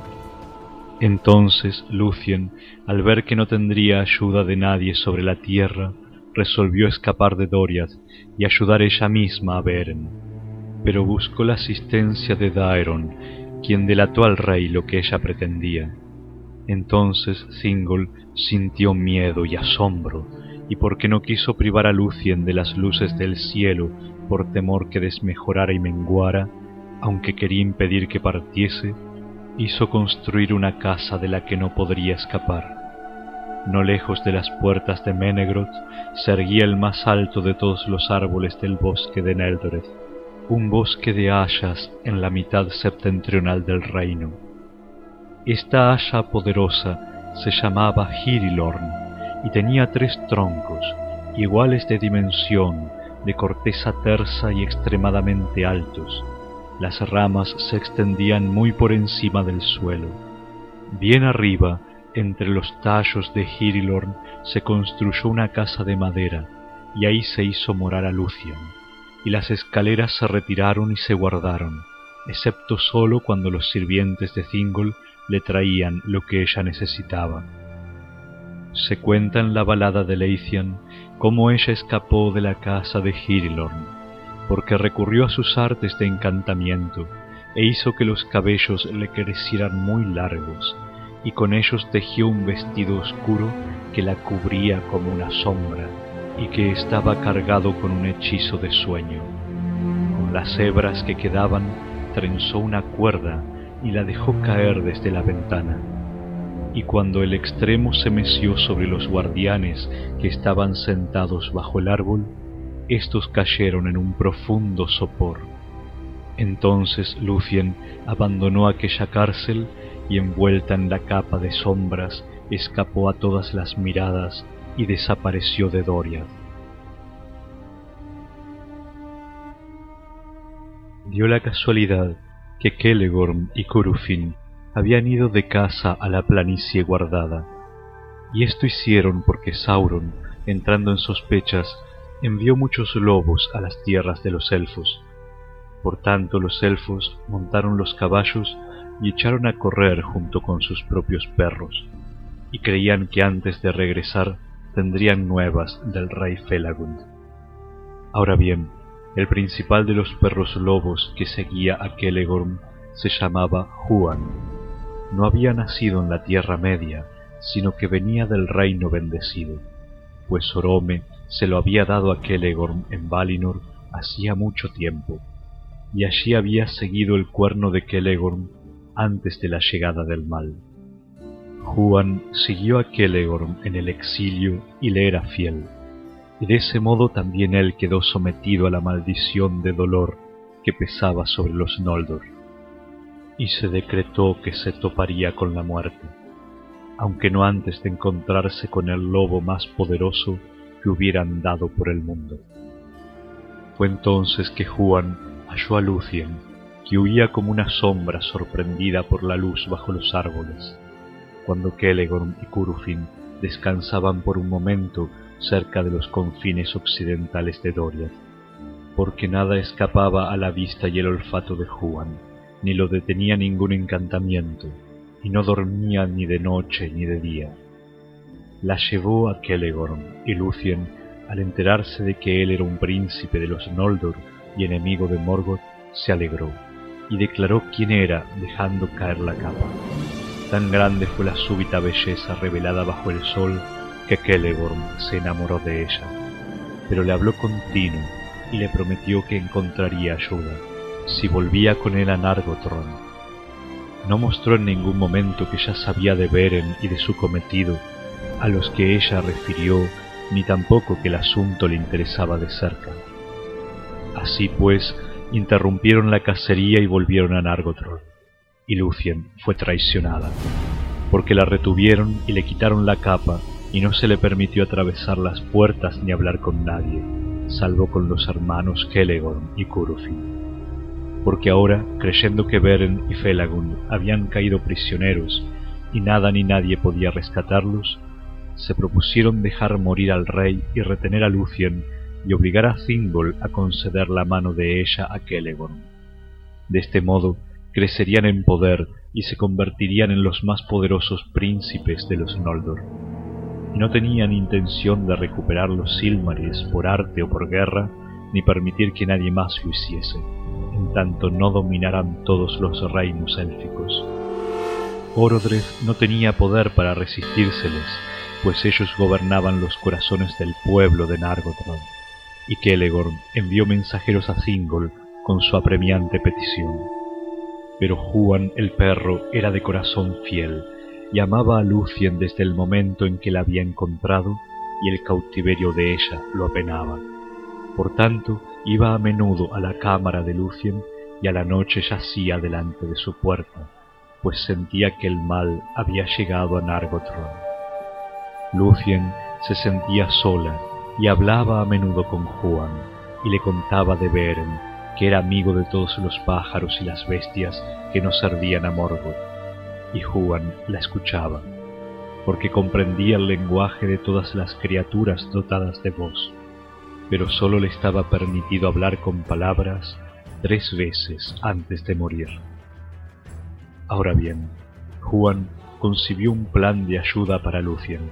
Entonces Lucien, al ver que no tendría ayuda de nadie sobre la tierra, resolvió escapar de Doriath y ayudar ella misma a Beren. Pero buscó la asistencia de Daeron quien delató al rey lo que ella pretendía. Entonces Thingol sintió miedo y asombro, y porque no quiso privar a Lucien de las luces del cielo por temor que desmejorara y menguara, aunque quería impedir que partiese, hizo construir una casa de la que no podría escapar. No lejos de las puertas de Menegroth se erguía el más alto de todos los árboles del bosque de Neldoreth, un bosque de hayas en la mitad septentrional del reino. Esta haya poderosa se llamaba Hirilorn y tenía tres troncos, iguales de dimensión, de corteza tersa y extremadamente altos. Las ramas se extendían muy por encima del suelo. Bien arriba, entre los tallos de Hirilorn, se construyó una casa de madera, y ahí se hizo morar a Lucian y las escaleras se retiraron y se guardaron, excepto sólo cuando los sirvientes de Thingol le traían lo que ella necesitaba. Se cuenta en la balada de Leithian cómo ella escapó de la casa de Hirilorn, porque recurrió a sus artes de encantamiento e hizo que los cabellos le crecieran muy largos, y con ellos tejió un vestido oscuro que la cubría como una sombra y que estaba cargado con un hechizo de sueño. Con las hebras que quedaban, trenzó una cuerda y la dejó caer desde la ventana. Y cuando el extremo se meció sobre los guardianes que estaban sentados bajo el árbol, éstos cayeron en un profundo sopor. Entonces Lucien abandonó aquella cárcel y envuelta en la capa de sombras escapó a todas las miradas y desapareció de Doria. Dio la casualidad que Kelegorm y Curufin habían ido de casa a la planicie guardada, y esto hicieron porque Sauron, entrando en sospechas, envió muchos lobos a las tierras de los elfos. Por tanto los elfos montaron los caballos y echaron a correr junto con sus propios perros, y creían que antes de regresar tendrían nuevas del rey Felagund. Ahora bien, el principal de los perros lobos que seguía a Kelegorm se llamaba Huan, no había nacido en la Tierra Media, sino que venía del reino bendecido, pues Orome se lo había dado a Kelegorm en Valinor hacía mucho tiempo, y allí había seguido el cuerno de Kelegorm antes de la llegada del mal. Juan siguió a Kelegorm en el exilio y le era fiel, y de ese modo también él quedó sometido a la maldición de dolor que pesaba sobre los Noldor y se decretó que se toparía con la muerte, aunque no antes de encontrarse con el lobo más poderoso que hubiera andado por el mundo. Fue entonces que Juan halló a Lucien, que huía como una sombra sorprendida por la luz bajo los árboles, cuando Kelegorm y Curufin descansaban por un momento cerca de los confines occidentales de Doriath, porque nada escapaba a la vista y el olfato de Juan ni lo detenía ningún encantamiento, y no dormía ni de noche ni de día. La llevó a Kelegorm, y Lucien, al enterarse de que él era un príncipe de los Noldor y enemigo de Morgoth, se alegró, y declaró quién era dejando caer la capa. Tan grande fue la súbita belleza revelada bajo el sol que Kelegorm se enamoró de ella, pero le habló continuo y le prometió que encontraría ayuda si volvía con él a Nargothrond. No mostró en ningún momento que ya sabía de Beren y de su cometido, a los que ella refirió, ni tampoco que el asunto le interesaba de cerca. Así pues, interrumpieron la cacería y volvieron a Nargothrond, y Lucien fue traicionada, porque la retuvieron y le quitaron la capa, y no se le permitió atravesar las puertas ni hablar con nadie, salvo con los hermanos Kelegorm y Curufin porque ahora, creyendo que Beren y Felagund habían caído prisioneros y nada ni nadie podía rescatarlos, se propusieron dejar morir al rey y retener a Lucien y obligar a Thingol a conceder la mano de ella a Celeborn. De este modo, crecerían en poder y se convertirían en los más poderosos príncipes de los Noldor. Y no tenían intención de recuperar los Silmarils por arte o por guerra, ni permitir que nadie más lo hiciese en tanto no dominaran todos los reinos élficos. Orodreth no tenía poder para resistírseles, pues ellos gobernaban los corazones del pueblo de Nargothrond, y Kelegorm envió mensajeros a Thingol con su apremiante petición. Pero Juan el perro era de corazón fiel, y amaba a Lucien desde el momento en que la había encontrado, y el cautiverio de ella lo apenaba. Por tanto, iba a menudo a la cámara de Lucien y a la noche yacía delante de su puerta, pues sentía que el mal había llegado a Nargothrond. Lucien se sentía sola y hablaba a menudo con Juan y le contaba de Beren, que era amigo de todos los pájaros y las bestias que no servían a Morgoth. Y Juan la escuchaba, porque comprendía el lenguaje de todas las criaturas dotadas de voz pero sólo le estaba permitido hablar con palabras tres veces antes de morir. Ahora bien, Juan concibió un plan de ayuda para Lucien,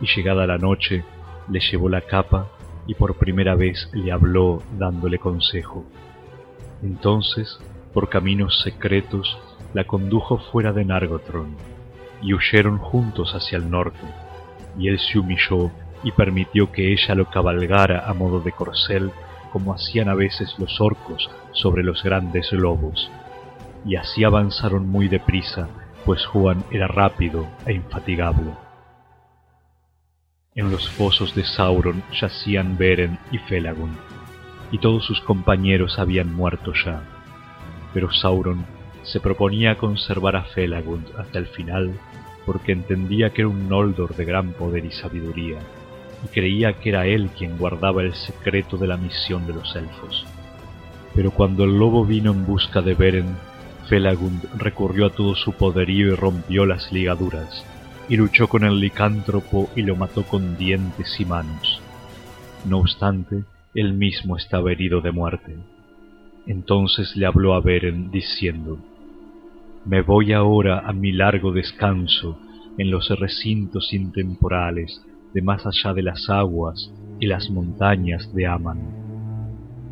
y llegada la noche le llevó la capa y por primera vez le habló dándole consejo. Entonces, por caminos secretos, la condujo fuera de Nargothrond, y huyeron juntos hacia el norte, y él se humilló y permitió que ella lo cabalgara a modo de corcel como hacían a veces los orcos sobre los grandes lobos. Y así avanzaron muy deprisa pues Juan era rápido e infatigable. En los fosos de Sauron yacían Beren y Felagund, y todos sus compañeros habían muerto ya, pero Sauron se proponía conservar a Felagund hasta el final porque entendía que era un Noldor de gran poder y sabiduría, y creía que era él quien guardaba el secreto de la misión de los elfos. Pero cuando el lobo vino en busca de Beren, Felagund recurrió a todo su poderío y rompió las ligaduras, y luchó con el licántropo y lo mató con dientes y manos. No obstante, él mismo estaba herido de muerte. Entonces le habló a Beren diciendo, Me voy ahora a mi largo descanso en los recintos intemporales de más allá de las aguas y las montañas de Aman.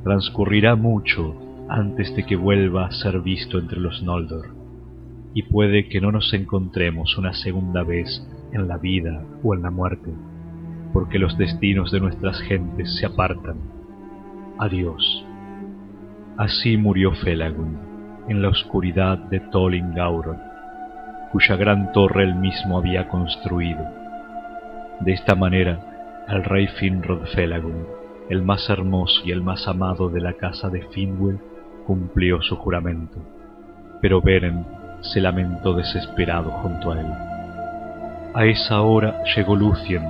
Transcurrirá mucho antes de que vuelva a ser visto entre los Noldor, y puede que no nos encontremos una segunda vez en la vida o en la muerte, porque los destinos de nuestras gentes se apartan. Adiós. Así murió Felagund, en la oscuridad de Tolin Gauron, cuya gran torre él mismo había construido. De esta manera, el rey Finrod Felagund, el más hermoso y el más amado de la casa de Finwë, cumplió su juramento. Pero Beren se lamentó desesperado junto a él. A esa hora llegó Lucien,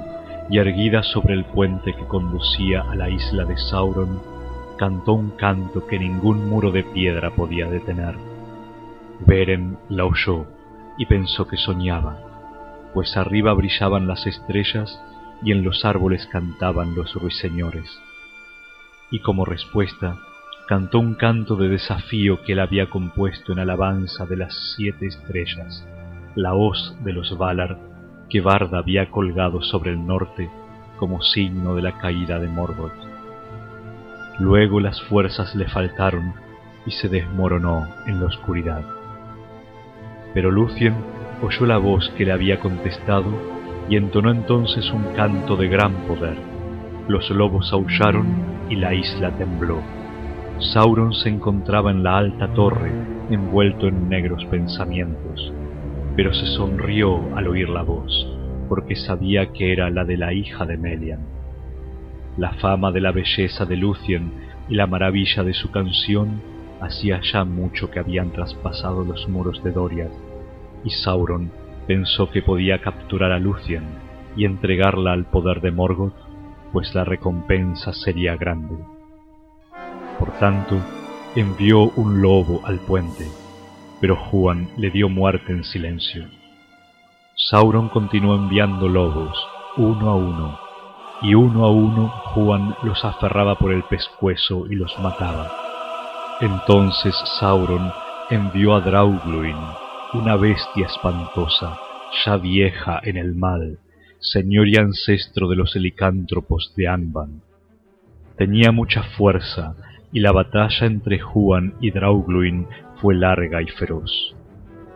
y erguida sobre el puente que conducía a la isla de Sauron, cantó un canto que ningún muro de piedra podía detener. Beren la oyó y pensó que soñaba, pues arriba brillaban las estrellas y en los árboles cantaban los ruiseñores. Y como respuesta, cantó un canto de desafío que él había compuesto en alabanza de las siete estrellas, la hoz de los Valar que Barda había colgado sobre el norte como signo de la caída de Morgoth. Luego las fuerzas le faltaron y se desmoronó en la oscuridad. Pero Lucien oyó la voz que le había contestado y entonó entonces un canto de gran poder. Los lobos aullaron y la isla tembló. Sauron se encontraba en la alta torre, envuelto en negros pensamientos, pero se sonrió al oír la voz, porque sabía que era la de la hija de Melian. La fama de la belleza de Lucien y la maravilla de su canción hacía ya mucho que habían traspasado los muros de Doriath, y Sauron pensó que podía capturar a Lucien y entregarla al poder de Morgoth, pues la recompensa sería grande. Por tanto, envió un lobo al puente, pero Juan le dio muerte en silencio. Sauron continuó enviando lobos, uno a uno, y uno a uno Juan los aferraba por el pescuezo y los mataba. Entonces Sauron envió a Draugluin, una bestia espantosa, ya vieja en el mal, señor y ancestro de los helicántropos de Anban. Tenía mucha fuerza, y la batalla entre Juan y Draugluin fue larga y feroz.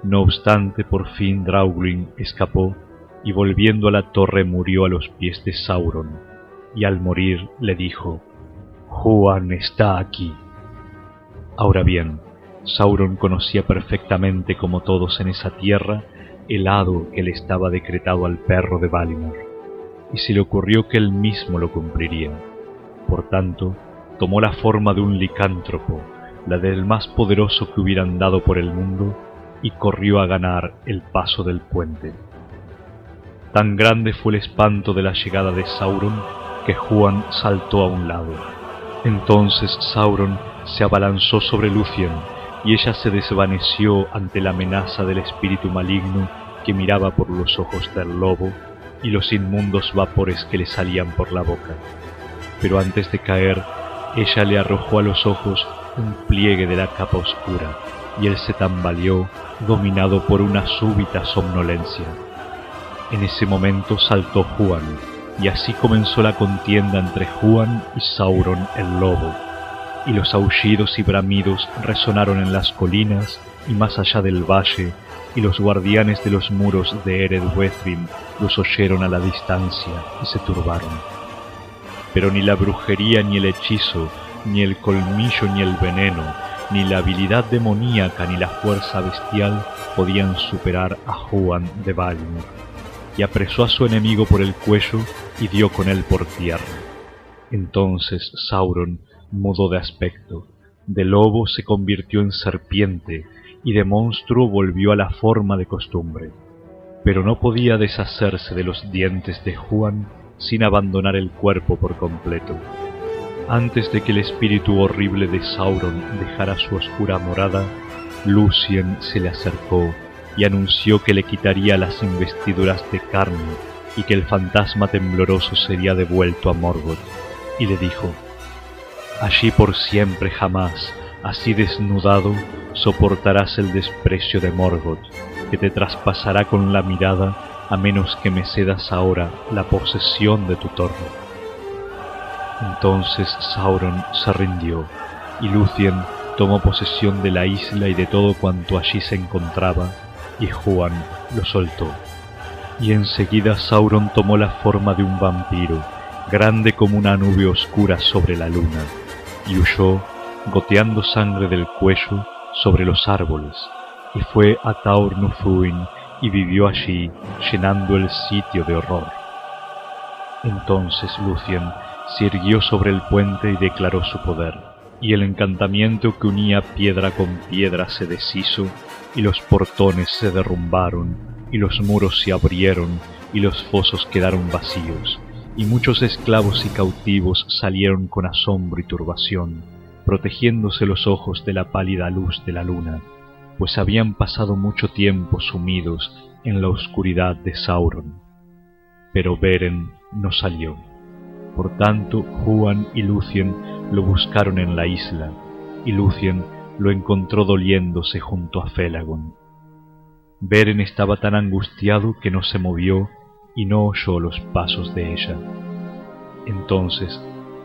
No obstante, por fin Draugluin escapó y volviendo a la torre murió a los pies de Sauron, y al morir le dijo, Juan está aquí. Ahora bien, Sauron conocía perfectamente como todos en esa tierra el hado que le estaba decretado al perro de Valinor, y se le ocurrió que él mismo lo cumpliría. Por tanto, tomó la forma de un licántropo, la del más poderoso que hubieran dado por el mundo, y corrió a ganar el paso del puente. Tan grande fue el espanto de la llegada de Sauron que Juan saltó a un lado. Entonces Sauron se abalanzó sobre Lucien y ella se desvaneció ante la amenaza del espíritu maligno que miraba por los ojos del lobo y los inmundos vapores que le salían por la boca. Pero antes de caer, ella le arrojó a los ojos un pliegue de la capa oscura y él se tambaleó dominado por una súbita somnolencia. En ese momento saltó Juan, y así comenzó la contienda entre Juan y Sauron el lobo, y los aullidos y bramidos resonaron en las colinas y más allá del valle, y los guardianes de los muros de Ered los oyeron a la distancia y se turbaron. Pero ni la brujería ni el hechizo, ni el colmillo ni el veneno, ni la habilidad demoníaca ni la fuerza bestial podían superar a Juan de Valinor, y apresó a su enemigo por el cuello y dio con él por tierra. Entonces Sauron mudó de aspecto, de lobo se convirtió en serpiente, y de monstruo volvió a la forma de costumbre. Pero no podía deshacerse de los dientes de Juan sin abandonar el cuerpo por completo. Antes de que el espíritu horrible de Sauron dejara su oscura morada, Lucien se le acercó y anunció que le quitaría las investiduras de carne y que el fantasma tembloroso sería devuelto a Morgoth, y le dijo, Allí por siempre jamás, así desnudado, soportarás el desprecio de Morgoth, que te traspasará con la mirada a menos que me cedas ahora la posesión de tu torre. Entonces Sauron se rindió, y Lucien tomó posesión de la isla y de todo cuanto allí se encontraba, y Juan lo soltó. Y enseguida Sauron tomó la forma de un vampiro, grande como una nube oscura sobre la luna, y huyó, goteando sangre del cuello, sobre los árboles, y fue a Taur Nufuin y vivió allí, llenando el sitio de horror. Entonces Lucien se irguió sobre el puente y declaró su poder, y el encantamiento que unía piedra con piedra se deshizo, y los portones se derrumbaron, y los muros se abrieron, y los fosos quedaron vacíos, y muchos esclavos y cautivos salieron con asombro y turbación, protegiéndose los ojos de la pálida luz de la luna, pues habían pasado mucho tiempo sumidos en la oscuridad de Sauron. Pero Beren no salió. Por tanto, Juan y Lucien lo buscaron en la isla, y Lucien lo encontró doliéndose junto a Felagon. Beren estaba tan angustiado que no se movió y no oyó los pasos de ella. Entonces,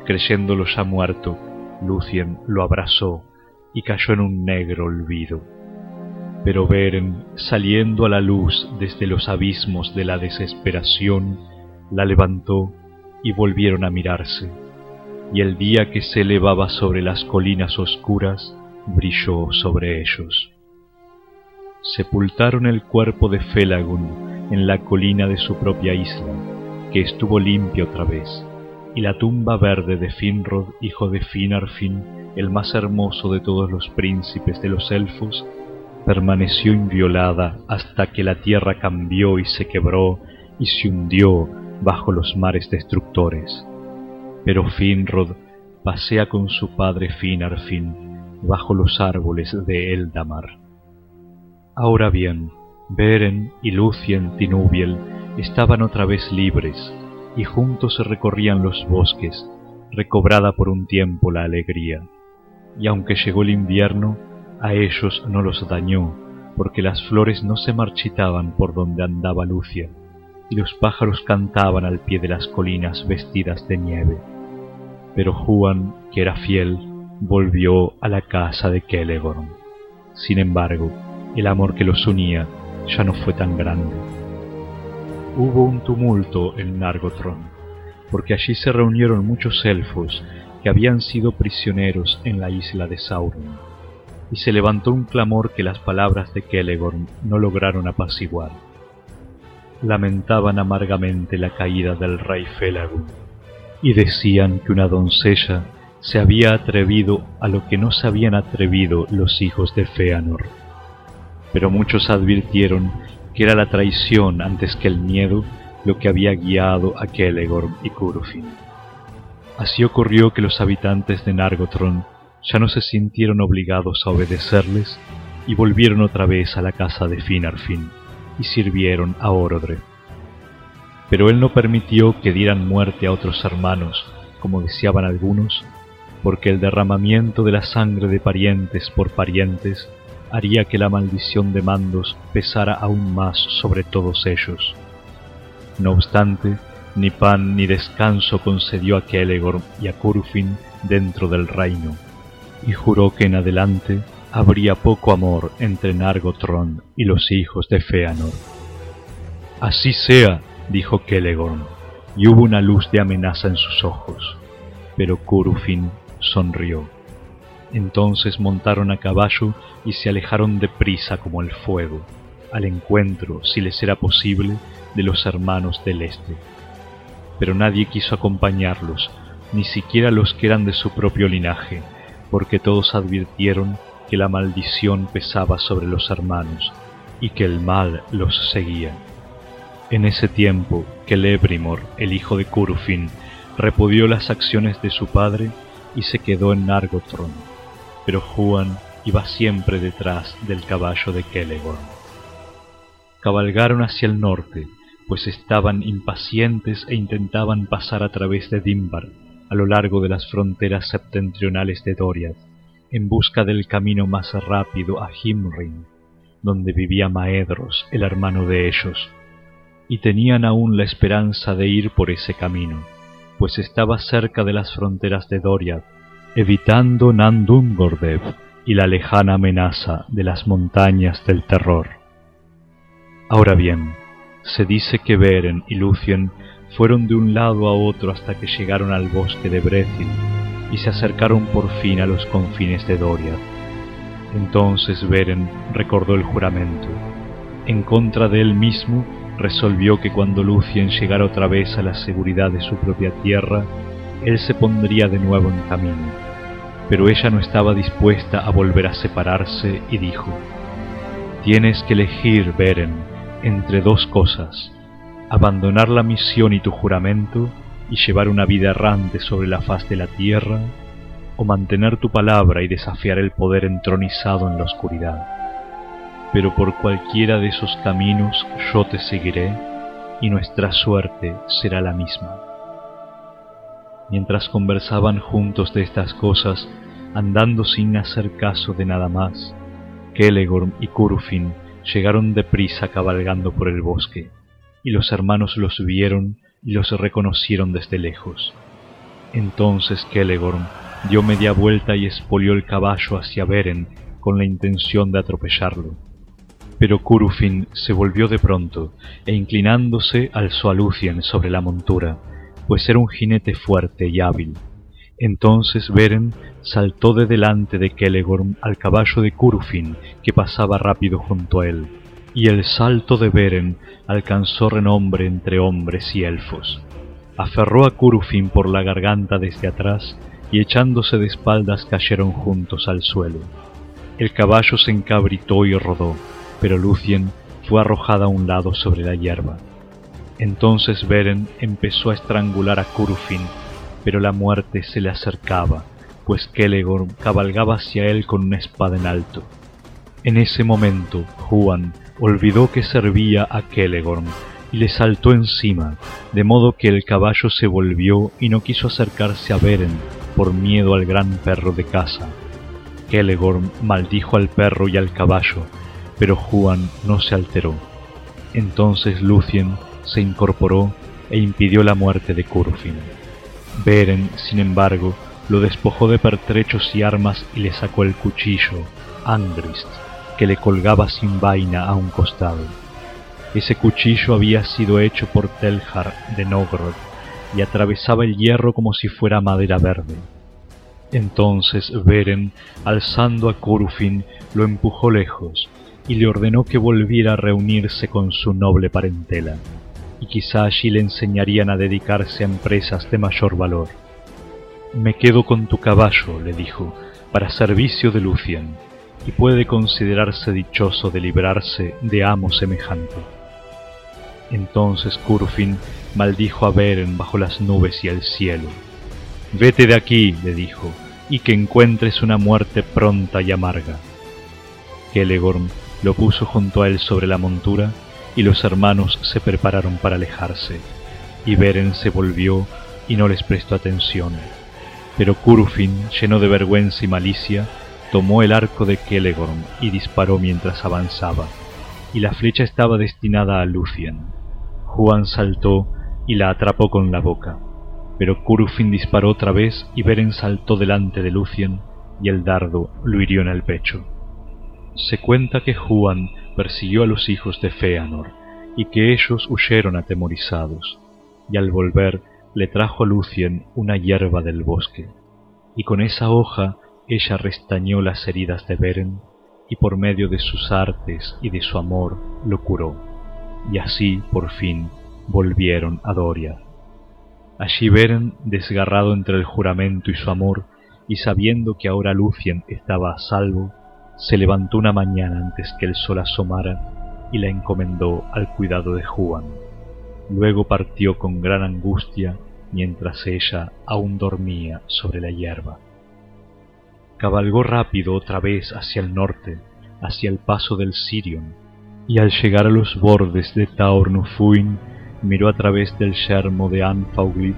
creyéndolo ya muerto, Lucien lo abrazó y cayó en un negro olvido. Pero Beren, saliendo a la luz desde los abismos de la desesperación, la levantó y volvieron a mirarse, y el día que se elevaba sobre las colinas oscuras brilló sobre ellos. Sepultaron el cuerpo de Felagun en la colina de su propia isla, que estuvo limpia otra vez, y la tumba verde de Finrod, hijo de Finarfin, el más hermoso de todos los príncipes de los elfos, permaneció inviolada hasta que la tierra cambió y se quebró y se hundió bajo los mares destructores. Pero Finrod pasea con su padre Finarfin bajo los árboles de Eldamar. Ahora bien, Beren y Lucien Tinubiel estaban otra vez libres, y juntos se recorrían los bosques, recobrada por un tiempo la alegría. Y aunque llegó el invierno, a ellos no los dañó, porque las flores no se marchitaban por donde andaba Lucia y los pájaros cantaban al pie de las colinas vestidas de nieve. Pero Juan, que era fiel, volvió a la casa de Celegorm. Sin embargo, el amor que los unía ya no fue tan grande. Hubo un tumulto en Nargothrond, porque allí se reunieron muchos elfos que habían sido prisioneros en la isla de Sauron, y se levantó un clamor que las palabras de Celegorm no lograron apaciguar lamentaban amargamente la caída del rey Felagund y decían que una doncella se había atrevido a lo que no se habían atrevido los hijos de Feanor. Pero muchos advirtieron que era la traición antes que el miedo lo que había guiado a Kelegorm y Curufin. Así ocurrió que los habitantes de Nargothrond ya no se sintieron obligados a obedecerles y volvieron otra vez a la casa de Finarfin y sirvieron a Orodre. Pero él no permitió que dieran muerte a otros hermanos, como deseaban algunos, porque el derramamiento de la sangre de parientes por parientes haría que la maldición de Mandos pesara aún más sobre todos ellos. No obstante, ni pan ni descanso concedió a Kelegor y a Curufin dentro del reino, y juró que en adelante habría poco amor entre Nargothrond y los hijos de Feanor. Así sea, dijo Celegorm, y hubo una luz de amenaza en sus ojos, pero Curufin sonrió. Entonces montaron a caballo y se alejaron de prisa como el fuego, al encuentro, si les era posible, de los hermanos del este. Pero nadie quiso acompañarlos, ni siquiera los que eran de su propio linaje, porque todos advirtieron que la maldición pesaba sobre los hermanos y que el mal los seguía. En ese tiempo que Lebrimor, el hijo de Curufin, repudió las acciones de su padre y se quedó en Nargothrond, pero Juan iba siempre detrás del caballo de Kelegorm. Cabalgaron hacia el norte, pues estaban impacientes e intentaban pasar a través de Dimbar, a lo largo de las fronteras septentrionales de Doriath, en busca del camino más rápido a Himrin, donde vivía Maedros, el hermano de ellos, y tenían aún la esperanza de ir por ese camino, pues estaba cerca de las fronteras de Doriath, evitando Nandungordev y la lejana amenaza de las montañas del terror. Ahora bien, se dice que Beren y Lucien fueron de un lado a otro hasta que llegaron al bosque de Brethil y se acercaron por fin a los confines de Doriath. Entonces Beren recordó el juramento. En contra de él mismo, resolvió que cuando Lucien llegara otra vez a la seguridad de su propia tierra, él se pondría de nuevo en camino. Pero ella no estaba dispuesta a volver a separarse y dijo, Tienes que elegir, Beren, entre dos cosas, abandonar la misión y tu juramento y llevar una vida errante sobre la faz de la tierra, o mantener tu palabra y desafiar el poder entronizado en la oscuridad. Pero por cualquiera de esos caminos yo te seguiré y nuestra suerte será la misma. Mientras conversaban juntos de estas cosas, andando sin hacer caso de nada más, Kelegorm y Curufin llegaron deprisa cabalgando por el bosque, y los hermanos los vieron y los reconocieron desde lejos. Entonces Kelegorm dio media vuelta y espolió el caballo hacia Beren con la intención de atropellarlo. Pero Curufin se volvió de pronto e inclinándose alzó a Lucien sobre la montura, pues era un jinete fuerte y hábil. Entonces Beren saltó de delante de Kelegorm al caballo de Curufin que pasaba rápido junto a él, y el salto de Beren alcanzó renombre entre hombres y elfos. Aferró a Curufin por la garganta desde atrás y echándose de espaldas cayeron juntos al suelo. El caballo se encabritó y rodó, pero Lucien fue arrojada a un lado sobre la hierba. Entonces Beren empezó a estrangular a Curufin, pero la muerte se le acercaba, pues Kelegorm cabalgaba hacia él con una espada en alto. En ese momento, Juan olvidó que servía a Kelegorm y le saltó encima, de modo que el caballo se volvió y no quiso acercarse a Beren por miedo al gran perro de caza. Kelegorm maldijo al perro y al caballo, pero Juan no se alteró. Entonces Lucien se incorporó e impidió la muerte de Curfin. Beren, sin embargo, lo despojó de pertrechos y armas y le sacó el cuchillo, Angrist, que le colgaba sin vaina a un costado. Ese cuchillo había sido hecho por Telhar de Nogrod y atravesaba el hierro como si fuera madera verde. Entonces Beren, alzando a Curufin, lo empujó lejos y le ordenó que volviera a reunirse con su noble parentela, y quizá allí le enseñarían a dedicarse a empresas de mayor valor. Me quedo con tu caballo, le dijo, para servicio de Lucien y puede considerarse dichoso de librarse de amo semejante. Entonces Curfin maldijo a Beren bajo las nubes y el cielo. Vete de aquí, le dijo, y que encuentres una muerte pronta y amarga. Kelegorm lo puso junto a él sobre la montura, y los hermanos se prepararon para alejarse, y Beren se volvió y no les prestó atención. Pero Curufin, lleno de vergüenza y malicia, tomó el arco de Kelegorm y disparó mientras avanzaba, y la flecha estaba destinada a Lucien. Juan saltó y la atrapó con la boca, pero Curufin disparó otra vez y Beren saltó delante de Lucien y el dardo lo hirió en el pecho. Se cuenta que Juan persiguió a los hijos de Feanor y que ellos huyeron atemorizados, y al volver le trajo a Lucien una hierba del bosque, y con esa hoja ella restañó las heridas de Beren y por medio de sus artes y de su amor lo curó, y así por fin volvieron a Doria. Allí Beren, desgarrado entre el juramento y su amor, y sabiendo que ahora Lucien estaba a salvo, se levantó una mañana antes que el sol asomara y la encomendó al cuidado de Juan. Luego partió con gran angustia mientras ella aún dormía sobre la hierba. Cabalgó rápido otra vez hacia el norte, hacia el paso del Sirion, y al llegar a los bordes de Taornufuin miró a través del yermo de Anfauglith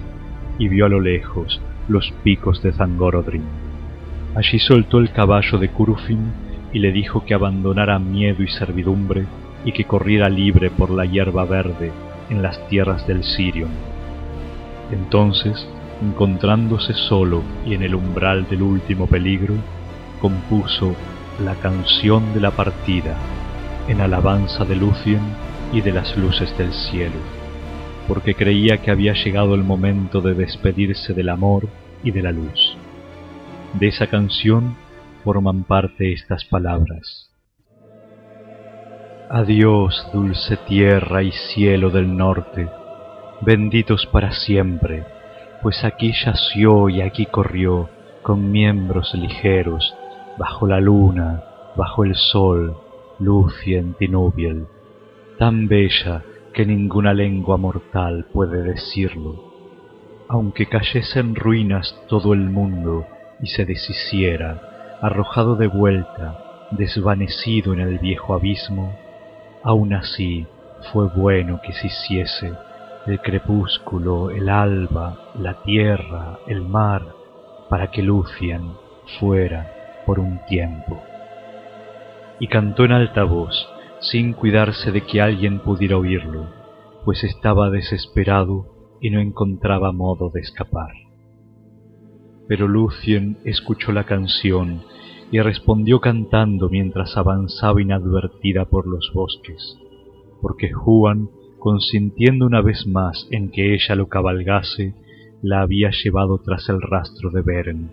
y vio a lo lejos los picos de Zangorodrim. Allí soltó el caballo de Curufin y le dijo que abandonara miedo y servidumbre y que corriera libre por la hierba verde en las tierras del Sirion. Entonces, encontrándose solo y en el umbral del último peligro, compuso la canción de la partida en alabanza de Lucien y de las luces del cielo, porque creía que había llegado el momento de despedirse del amor y de la luz. De esa canción forman parte estas palabras. Adiós, dulce tierra y cielo del norte, benditos para siempre, pues aquí yació y aquí corrió con miembros ligeros, bajo la luna, bajo el sol, Lucien Tinubiel, tan bella que ninguna lengua mortal puede decirlo. Aunque cayese en ruinas todo el mundo y se deshiciera, arrojado de vuelta, desvanecido en el viejo abismo, aun así fue bueno que se hiciese el crepúsculo, el alba, la tierra, el mar, para que Lucien fuera por un tiempo. Y cantó en alta voz, sin cuidarse de que alguien pudiera oírlo, pues estaba desesperado y no encontraba modo de escapar. Pero Lucien escuchó la canción y respondió cantando mientras avanzaba inadvertida por los bosques, porque Juan, consintiendo una vez más en que ella lo cabalgase, la había llevado tras el rastro de Beren.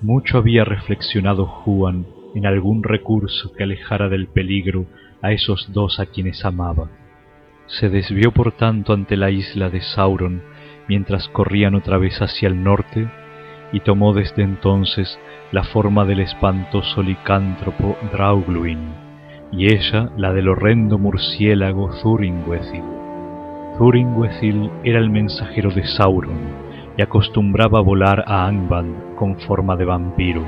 Mucho había reflexionado Juan en algún recurso que alejara del peligro a esos dos a quienes amaba. Se desvió por tanto ante la isla de Sauron mientras corrían otra vez hacia el norte y tomó desde entonces la forma del espantoso licántropo Draugluin, y ella la del horrendo murciélago Thuringwethil. Thuringwethil era el mensajero de Sauron y acostumbraba volar a Angband con forma de vampiro,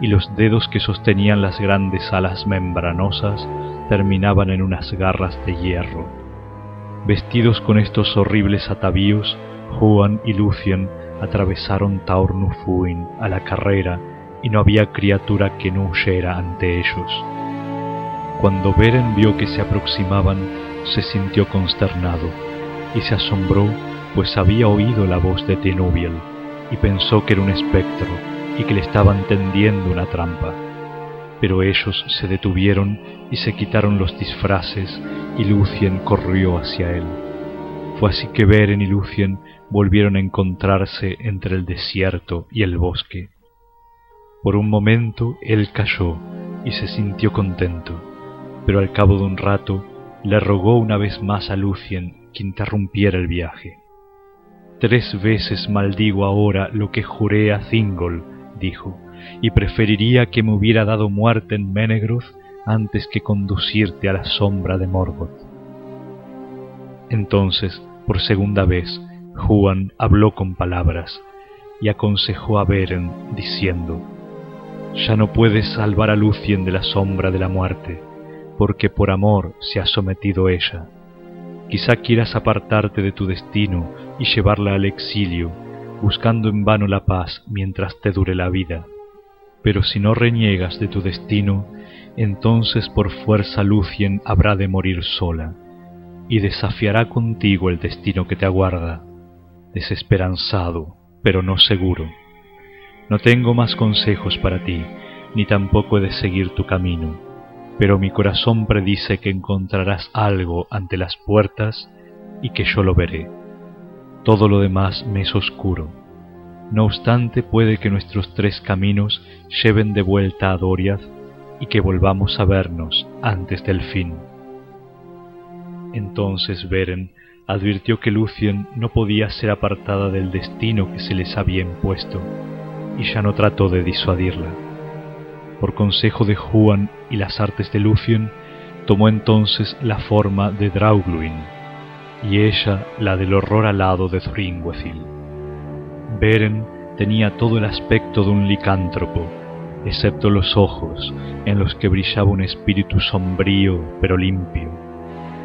y los dedos que sostenían las grandes alas membranosas terminaban en unas garras de hierro. Vestidos con estos horribles atavíos, Juan y Lucien atravesaron Taornufuin a la carrera y no había criatura que no huyera ante ellos. Cuando Beren vio que se aproximaban, se sintió consternado y se asombró, pues había oído la voz de Tinubiel y pensó que era un espectro y que le estaban tendiendo una trampa. Pero ellos se detuvieron y se quitaron los disfraces y Lucien corrió hacia él. Fue así que Beren y Lucien volvieron a encontrarse entre el desierto y el bosque. Por un momento él cayó y se sintió contento, pero al cabo de un rato le rogó una vez más a Lucien que interrumpiera el viaje. Tres veces maldigo ahora lo que juré a Thingol, dijo, y preferiría que me hubiera dado muerte en Menegroth antes que conducirte a la sombra de Morgoth. Entonces, por segunda vez, Juan habló con palabras y aconsejó a Beren, diciendo, Ya no puedes salvar a Lucien de la sombra de la muerte, porque por amor se ha sometido ella. Quizá quieras apartarte de tu destino y llevarla al exilio, buscando en vano la paz mientras te dure la vida. Pero si no reniegas de tu destino, entonces por fuerza Lucien habrá de morir sola, y desafiará contigo el destino que te aguarda desesperanzado, pero no seguro. No tengo más consejos para ti, ni tampoco he de seguir tu camino, pero mi corazón predice que encontrarás algo ante las puertas y que yo lo veré. Todo lo demás me es oscuro. No obstante puede que nuestros tres caminos lleven de vuelta a Doriath y que volvamos a vernos antes del fin. Entonces Beren advirtió que Lucien no podía ser apartada del destino que se les había impuesto, y ya no trató de disuadirla. Por consejo de Juan y las artes de Lucien, tomó entonces la forma de Draugluin, y ella la del horror alado de Thringwethil. Beren tenía todo el aspecto de un licántropo, excepto los ojos, en los que brillaba un espíritu sombrío pero limpio,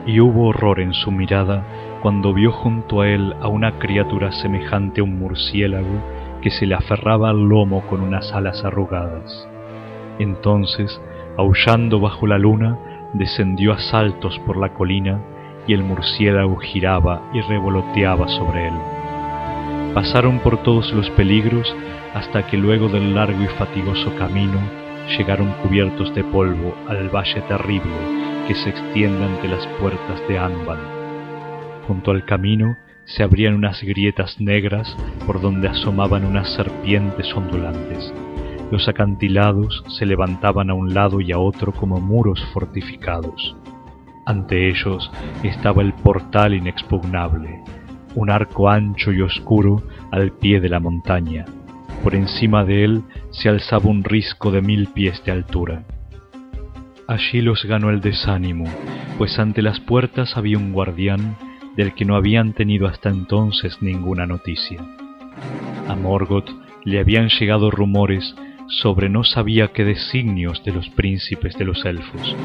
y hubo horror en su mirada cuando vio junto a él a una criatura semejante a un murciélago que se le aferraba al lomo con unas alas arrugadas. Entonces, aullando bajo la luna, descendió a saltos por la colina y el murciélago giraba y revoloteaba sobre él. Pasaron por todos los peligros hasta que luego del largo y fatigoso camino llegaron cubiertos de polvo al valle terrible que se extiende ante las puertas de Angband. Junto al camino se abrían unas grietas negras por donde asomaban unas serpientes ondulantes. Los acantilados se levantaban a un lado y a otro como muros fortificados. Ante ellos estaba el portal inexpugnable, un arco ancho y oscuro al pie de la montaña. Por encima de él se alzaba un risco de mil pies de altura. Allí los ganó el desánimo, pues ante las puertas había un guardián del que no habían tenido hasta entonces ninguna noticia. A Morgoth le habían llegado rumores sobre no sabía qué designios de los príncipes de los elfos,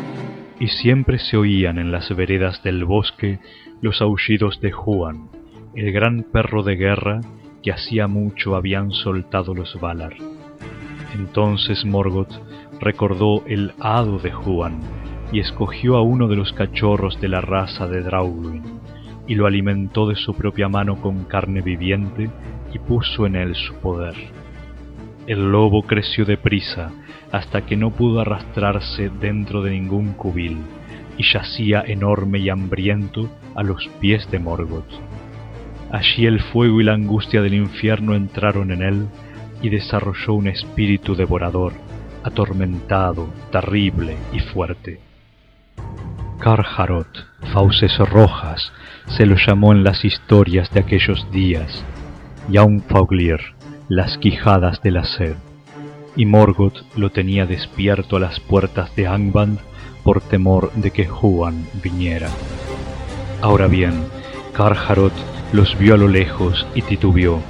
y siempre se oían en las veredas del bosque los aullidos de Juan, el gran perro de guerra que hacía mucho habían soltado los Valar. Entonces Morgoth recordó el hado de Juan y escogió a uno de los cachorros de la raza de Draugluin y lo alimentó de su propia mano con carne viviente y puso en él su poder. El lobo creció deprisa hasta que no pudo arrastrarse dentro de ningún cubil y yacía enorme y hambriento a los pies de Morgoth. Allí el fuego y la angustia del infierno entraron en él y desarrolló un espíritu devorador, atormentado, terrible y fuerte. Carharot, fauces rojas, se lo llamó en las historias de aquellos días, y aun Fauglir, las quijadas de la sed, y Morgoth lo tenía despierto a las puertas de Angband por temor de que Juan viniera. Ahora bien, Carharot los vio a lo lejos y titubeó,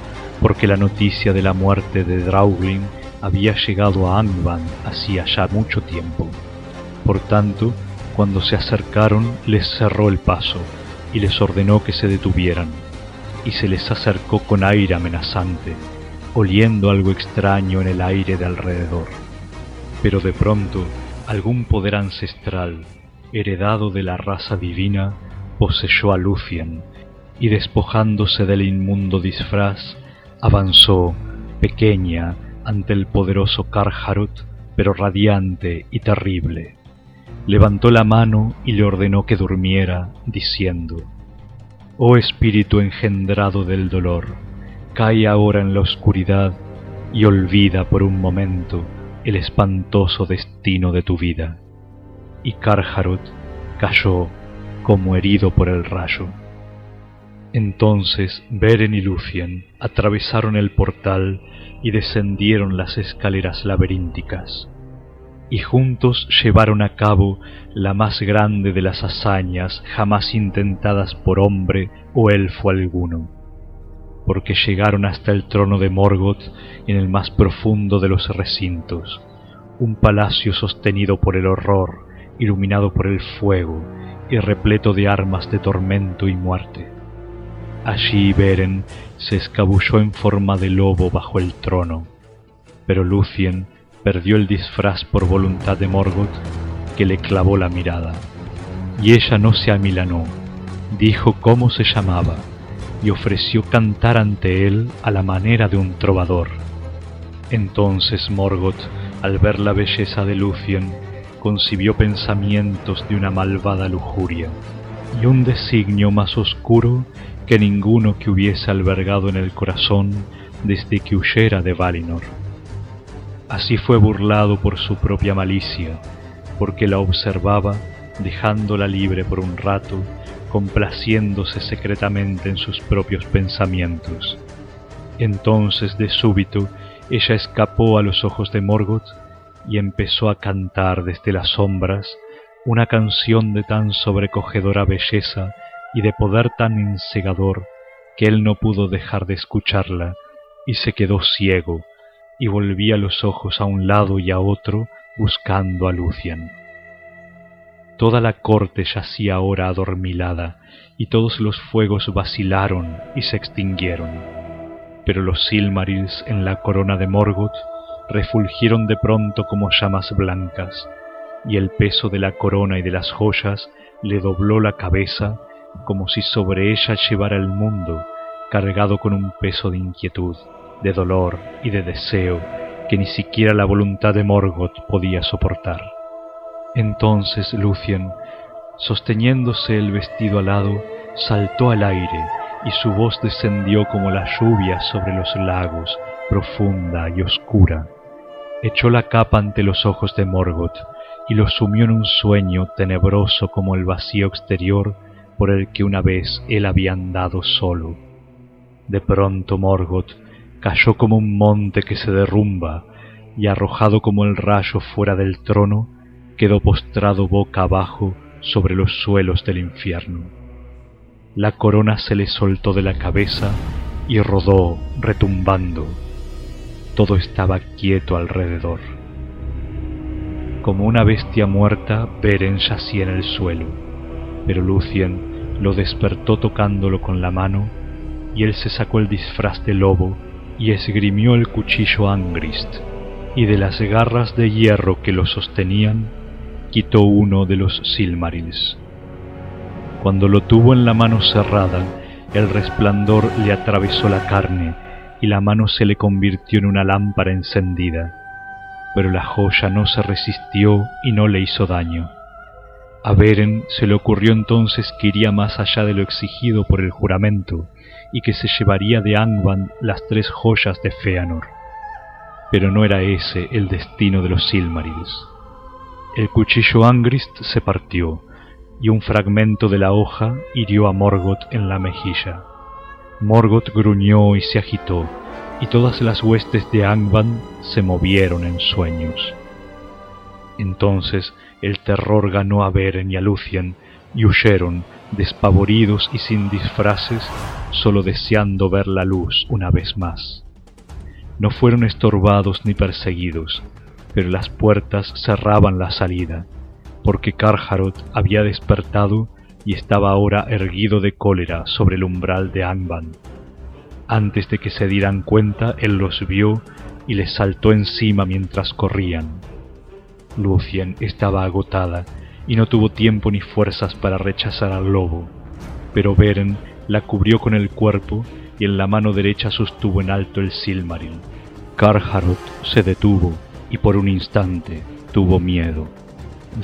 porque la noticia de la muerte de Drauglin había llegado a Angband hacía ya mucho tiempo. Por tanto, cuando se acercaron les cerró el paso y les ordenó que se detuvieran, y se les acercó con aire amenazante, oliendo algo extraño en el aire de alrededor. Pero de pronto algún poder ancestral, heredado de la raza divina, poseyó a Lucien, y despojándose del inmundo disfraz, avanzó, pequeña, ante el poderoso Karharut, pero radiante y terrible. Levantó la mano y le ordenó que durmiera, diciendo, Oh espíritu engendrado del dolor, cae ahora en la oscuridad y olvida por un momento el espantoso destino de tu vida. Y Karharut cayó como herido por el rayo. Entonces Beren y Lucien atravesaron el portal y descendieron las escaleras laberínticas, y juntos llevaron a cabo la más grande de las hazañas jamás intentadas por hombre o elfo alguno porque llegaron hasta el trono de Morgoth en el más profundo de los recintos, un palacio sostenido por el horror, iluminado por el fuego y repleto de armas de tormento y muerte. Allí Beren se escabulló en forma de lobo bajo el trono, pero Lucien perdió el disfraz por voluntad de Morgoth, que le clavó la mirada. Y ella no se amilanó, dijo cómo se llamaba, y ofreció cantar ante él a la manera de un trovador. Entonces Morgoth, al ver la belleza de Lucien, concibió pensamientos de una malvada lujuria y un designio más oscuro que ninguno que hubiese albergado en el corazón desde que huyera de Valinor. Así fue burlado por su propia malicia, porque la observaba dejándola libre por un rato, complaciéndose secretamente en sus propios pensamientos. Entonces de súbito ella escapó a los ojos de Morgoth y empezó a cantar desde las sombras una canción de tan sobrecogedora belleza y de poder tan ensegador que él no pudo dejar de escucharla y se quedó ciego y volvía los ojos a un lado y a otro buscando a Lucian. Toda la corte yacía ahora adormilada y todos los fuegos vacilaron y se extinguieron. Pero los Silmarils en la corona de Morgoth refulgieron de pronto como llamas blancas, y el peso de la corona y de las joyas le dobló la cabeza como si sobre ella llevara el mundo, cargado con un peso de inquietud, de dolor y de deseo que ni siquiera la voluntad de Morgoth podía soportar. Entonces Lucien, sosteniéndose el vestido alado, saltó al aire y su voz descendió como la lluvia sobre los lagos, profunda y oscura. Echó la capa ante los ojos de Morgoth y lo sumió en un sueño tenebroso como el vacío exterior por el que una vez él había andado solo. De pronto Morgoth cayó como un monte que se derrumba y arrojado como el rayo fuera del trono, quedó postrado boca abajo sobre los suelos del infierno. La corona se le soltó de la cabeza y rodó retumbando. Todo estaba quieto alrededor. Como una bestia muerta, Beren yacía en el suelo, pero Lucien lo despertó tocándolo con la mano, y él se sacó el disfraz de lobo y esgrimió el cuchillo Angrist, y de las garras de hierro que lo sostenían quitó uno de los Silmarils. Cuando lo tuvo en la mano cerrada, el resplandor le atravesó la carne y la mano se le convirtió en una lámpara encendida, pero la joya no se resistió y no le hizo daño. A Beren se le ocurrió entonces que iría más allá de lo exigido por el juramento y que se llevaría de Angband las tres joyas de Feanor. Pero no era ese el destino de los Silmarils. El cuchillo Angrist se partió, y un fragmento de la hoja hirió a Morgoth en la mejilla. Morgoth gruñó y se agitó, y todas las huestes de Angband se movieron en sueños. Entonces el terror ganó a Beren y a Lucien, y huyeron, despavoridos y sin disfraces, solo deseando ver la luz una vez más. No fueron estorbados ni perseguidos, pero las puertas cerraban la salida, porque Karharot había despertado y estaba ahora erguido de cólera sobre el umbral de Angband. Antes de que se dieran cuenta, él los vio y les saltó encima mientras corrían. Lucien estaba agotada y no tuvo tiempo ni fuerzas para rechazar al lobo, pero Beren la cubrió con el cuerpo y en la mano derecha sostuvo en alto el Silmaril. Karharot se detuvo y por un instante tuvo miedo.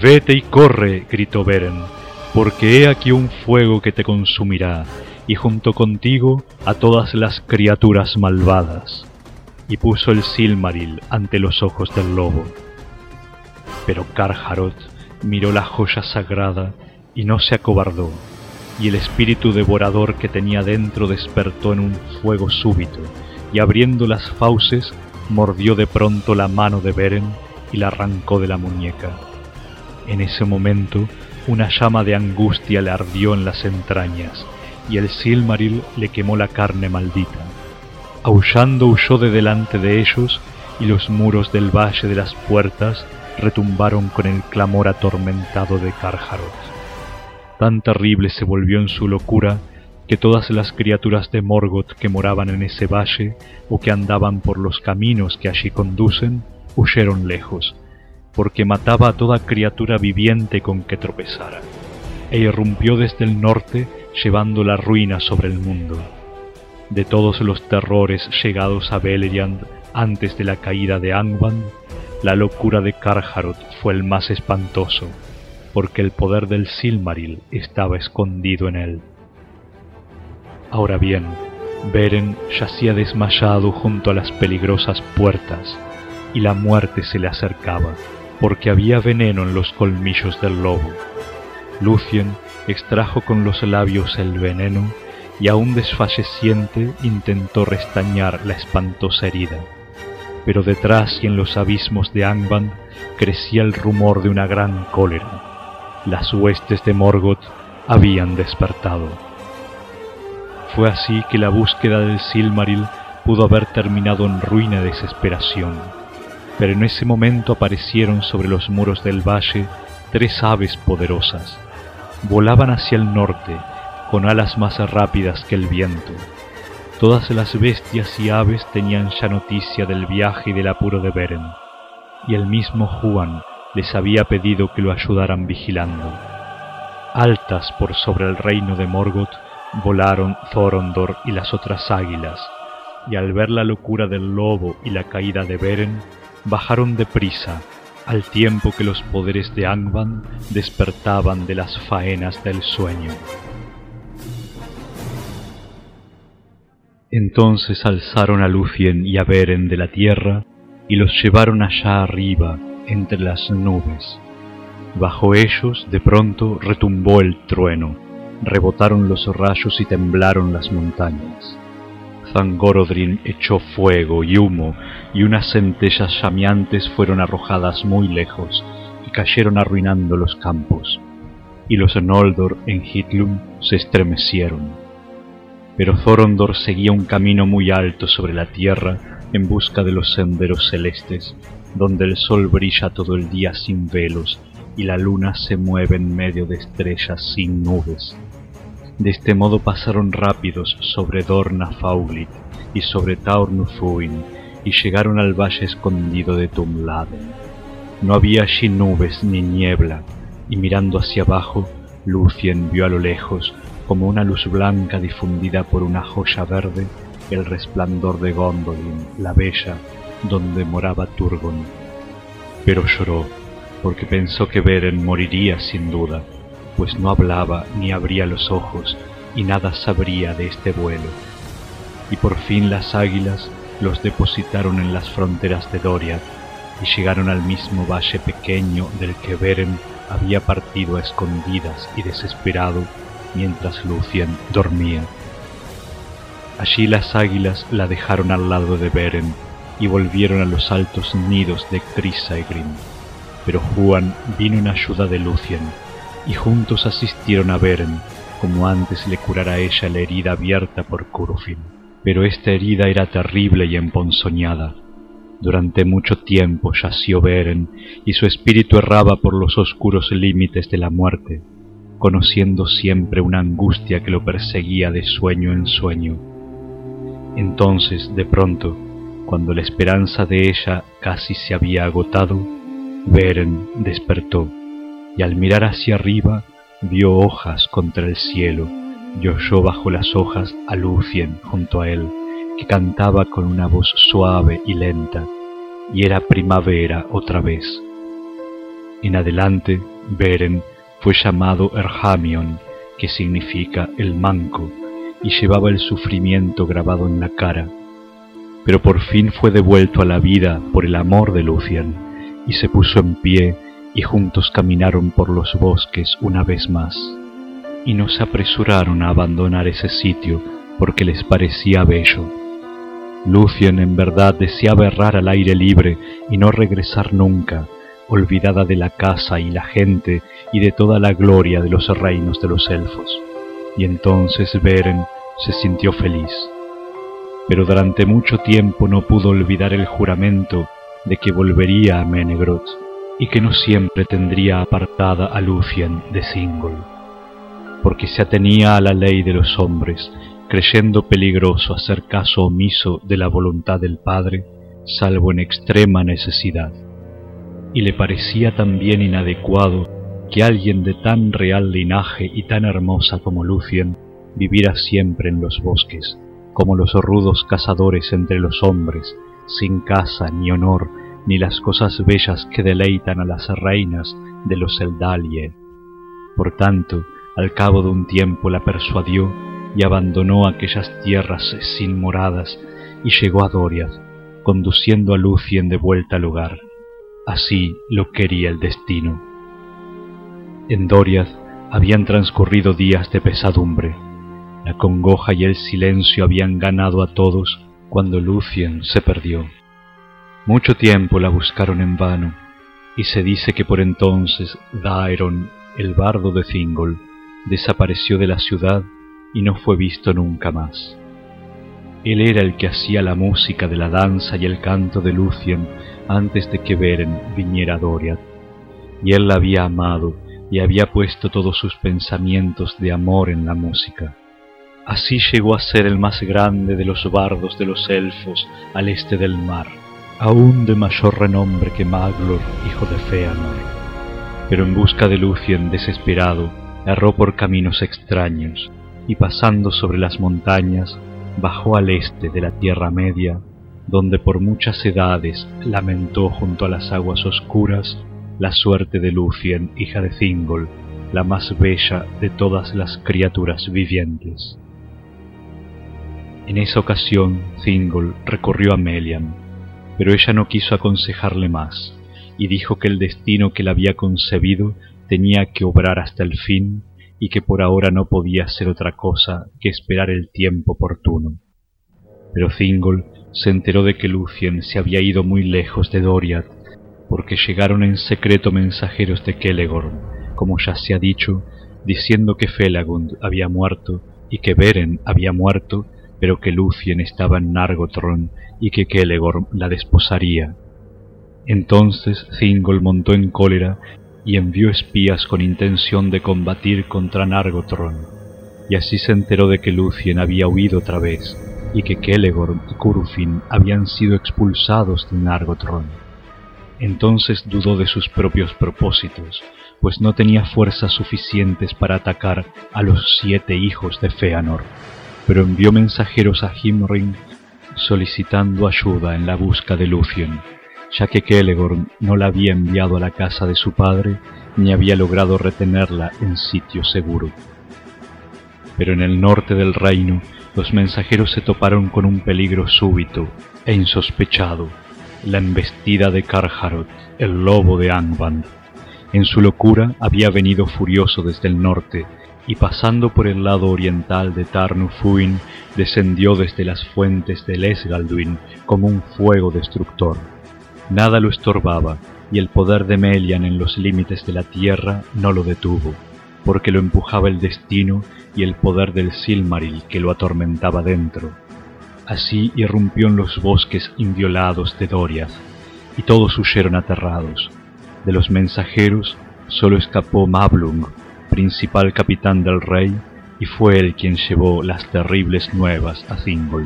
Vete y corre, gritó Beren, porque he aquí un fuego que te consumirá, y junto contigo a todas las criaturas malvadas. Y puso el Silmaril ante los ojos del lobo. Pero Karharot miró la joya sagrada y no se acobardó, y el espíritu devorador que tenía dentro despertó en un fuego súbito, y abriendo las fauces mordió de pronto la mano de Beren y la arrancó de la muñeca. En ese momento, una llama de angustia le ardió en las entrañas, y el Silmaril le quemó la carne maldita. Aullando huyó de delante de ellos, y los muros del valle de las puertas retumbaron con el clamor atormentado de Karharot. Tan terrible se volvió en su locura que todas las criaturas de Morgoth que moraban en ese valle o que andaban por los caminos que allí conducen, huyeron lejos, porque mataba a toda criatura viviente con que tropezara, e irrumpió desde el norte llevando la ruina sobre el mundo. De todos los terrores llegados a Beleriand antes de la caída de Angband, la locura de Karharot fue el más espantoso, porque el poder del Silmaril estaba escondido en él. Ahora bien, Beren yacía desmayado junto a las peligrosas puertas, y la muerte se le acercaba, porque había veneno en los colmillos del lobo. Lucien extrajo con los labios el veneno y aún desfalleciente intentó restañar la espantosa herida. Pero detrás y en los abismos de Angband crecía el rumor de una gran cólera. Las huestes de Morgoth habían despertado. Fue así que la búsqueda del Silmaril pudo haber terminado en ruina desesperación. Pero en ese momento aparecieron sobre los muros del valle tres aves poderosas. Volaban hacia el norte, con alas más rápidas que el viento. Todas las bestias y aves tenían ya noticia del viaje y del apuro de Beren, y el mismo Juan les había pedido que lo ayudaran vigilando. Altas por sobre el reino de Morgoth volaron Thorondor y las otras águilas, y al ver la locura del lobo y la caída de Beren, bajaron deprisa, al tiempo que los poderes de Angband despertaban de las faenas del sueño. Entonces alzaron a Lucien y a Beren de la tierra y los llevaron allá arriba, entre las nubes. Bajo ellos de pronto retumbó el trueno, rebotaron los rayos y temblaron las montañas. Zangorodrin echó fuego y humo, y unas centellas llameantes fueron arrojadas muy lejos y cayeron arruinando los campos. Y los Noldor en Hitlum se estremecieron pero Thorondor seguía un camino muy alto sobre la tierra en busca de los senderos celestes, donde el sol brilla todo el día sin velos y la luna se mueve en medio de estrellas sin nubes. De este modo pasaron rápidos sobre Dorna Faulit y sobre Taurnufuin y llegaron al valle escondido de Tumladen. No había allí nubes ni niebla, y mirando hacia abajo, Lucien vio a lo lejos como una luz blanca difundida por una joya verde, el resplandor de Gondolin, la bella, donde moraba Turgon. Pero lloró, porque pensó que Beren moriría sin duda, pues no hablaba ni abría los ojos y nada sabría de este vuelo. Y por fin las águilas los depositaron en las fronteras de Doria y llegaron al mismo valle pequeño del que Beren había partido a escondidas y desesperado mientras Lucien dormía. Allí las águilas la dejaron al lado de Beren y volvieron a los altos nidos de Chrysaegrim. Pero Juan vino en ayuda de Lucien y juntos asistieron a Beren como antes le curara a ella la herida abierta por Curufin. Pero esta herida era terrible y emponzoñada. Durante mucho tiempo yació Beren y su espíritu erraba por los oscuros límites de la muerte conociendo siempre una angustia que lo perseguía de sueño en sueño. Entonces, de pronto, cuando la esperanza de ella casi se había agotado, Beren despertó y al mirar hacia arriba vio hojas contra el cielo y oyó bajo las hojas a Lucien junto a él, que cantaba con una voz suave y lenta, y era primavera otra vez. En adelante, Beren fue llamado Erhamion, que significa el manco, y llevaba el sufrimiento grabado en la cara. Pero por fin fue devuelto a la vida por el amor de Lucian, y se puso en pie, y juntos caminaron por los bosques una vez más. Y no se apresuraron a abandonar ese sitio porque les parecía bello. Lucien en verdad deseaba errar al aire libre y no regresar nunca, olvidada de la casa y la gente y de toda la gloria de los reinos de los elfos. Y entonces Beren se sintió feliz. Pero durante mucho tiempo no pudo olvidar el juramento de que volvería a Menegroth y que no siempre tendría apartada a Lucien de Singol, porque se atenía a la ley de los hombres, creyendo peligroso hacer caso omiso de la voluntad del Padre, salvo en extrema necesidad y le parecía también inadecuado que alguien de tan real linaje y tan hermosa como Lucien viviera siempre en los bosques, como los rudos cazadores entre los hombres, sin casa ni honor, ni las cosas bellas que deleitan a las reinas de los Eldalie. Por tanto, al cabo de un tiempo la persuadió y abandonó aquellas tierras sin moradas y llegó a Doriath, conduciendo a Lucien de vuelta al hogar. Así lo quería el destino. En Doriath habían transcurrido días de pesadumbre. La congoja y el silencio habían ganado a todos cuando Lucien se perdió. Mucho tiempo la buscaron en vano, y se dice que por entonces Daeron, el bardo de Thingol, desapareció de la ciudad y no fue visto nunca más. Él era el que hacía la música de la danza y el canto de Lucien antes de que Beren viniera a Doriath, y él la había amado y había puesto todos sus pensamientos de amor en la música. Así llegó a ser el más grande de los bardos de los elfos al este del mar, aún de mayor renombre que Maglor, hijo de Feanor. Pero en busca de Lucien desesperado, erró por caminos extraños, y pasando sobre las montañas, bajó al este de la Tierra Media, donde por muchas edades lamentó junto a las aguas oscuras la suerte de Lucien, hija de Thingol, la más bella de todas las criaturas vivientes. En esa ocasión Thingol recorrió a Melian, pero ella no quiso aconsejarle más, y dijo que el destino que la había concebido tenía que obrar hasta el fin y que por ahora no podía hacer otra cosa que esperar el tiempo oportuno. Pero Thingol se enteró de que Lucien se había ido muy lejos de Doriath, porque llegaron en secreto mensajeros de Kelegorm, como ya se ha dicho, diciendo que Felagund había muerto y que Beren había muerto, pero que Lucien estaba en Nargothrond y que Kelegorm la desposaría. Entonces Thingol montó en cólera y envió espías con intención de combatir contra Nargothrond, y así se enteró de que Lucien había huido otra vez, y que Kelegorm y Curufin habían sido expulsados de Nargothrond. Entonces dudó de sus propios propósitos, pues no tenía fuerzas suficientes para atacar a los siete hijos de Feanor, pero envió mensajeros a Himring solicitando ayuda en la busca de Lucien ya que Kelegorn no la había enviado a la casa de su padre ni había logrado retenerla en sitio seguro. Pero en el norte del reino los mensajeros se toparon con un peligro súbito e insospechado, la embestida de Karharot, el lobo de Angband. En su locura había venido furioso desde el norte y pasando por el lado oriental de Tarnufuin descendió desde las fuentes del Esgalduin como un fuego destructor. Nada lo estorbaba, y el poder de Melian en los límites de la tierra no lo detuvo, porque lo empujaba el destino y el poder del Silmaril que lo atormentaba dentro. Así irrumpió en los bosques inviolados de Doriath, y todos huyeron aterrados. De los mensajeros solo escapó Mablung, principal capitán del rey, y fue él quien llevó las terribles nuevas a Thingol.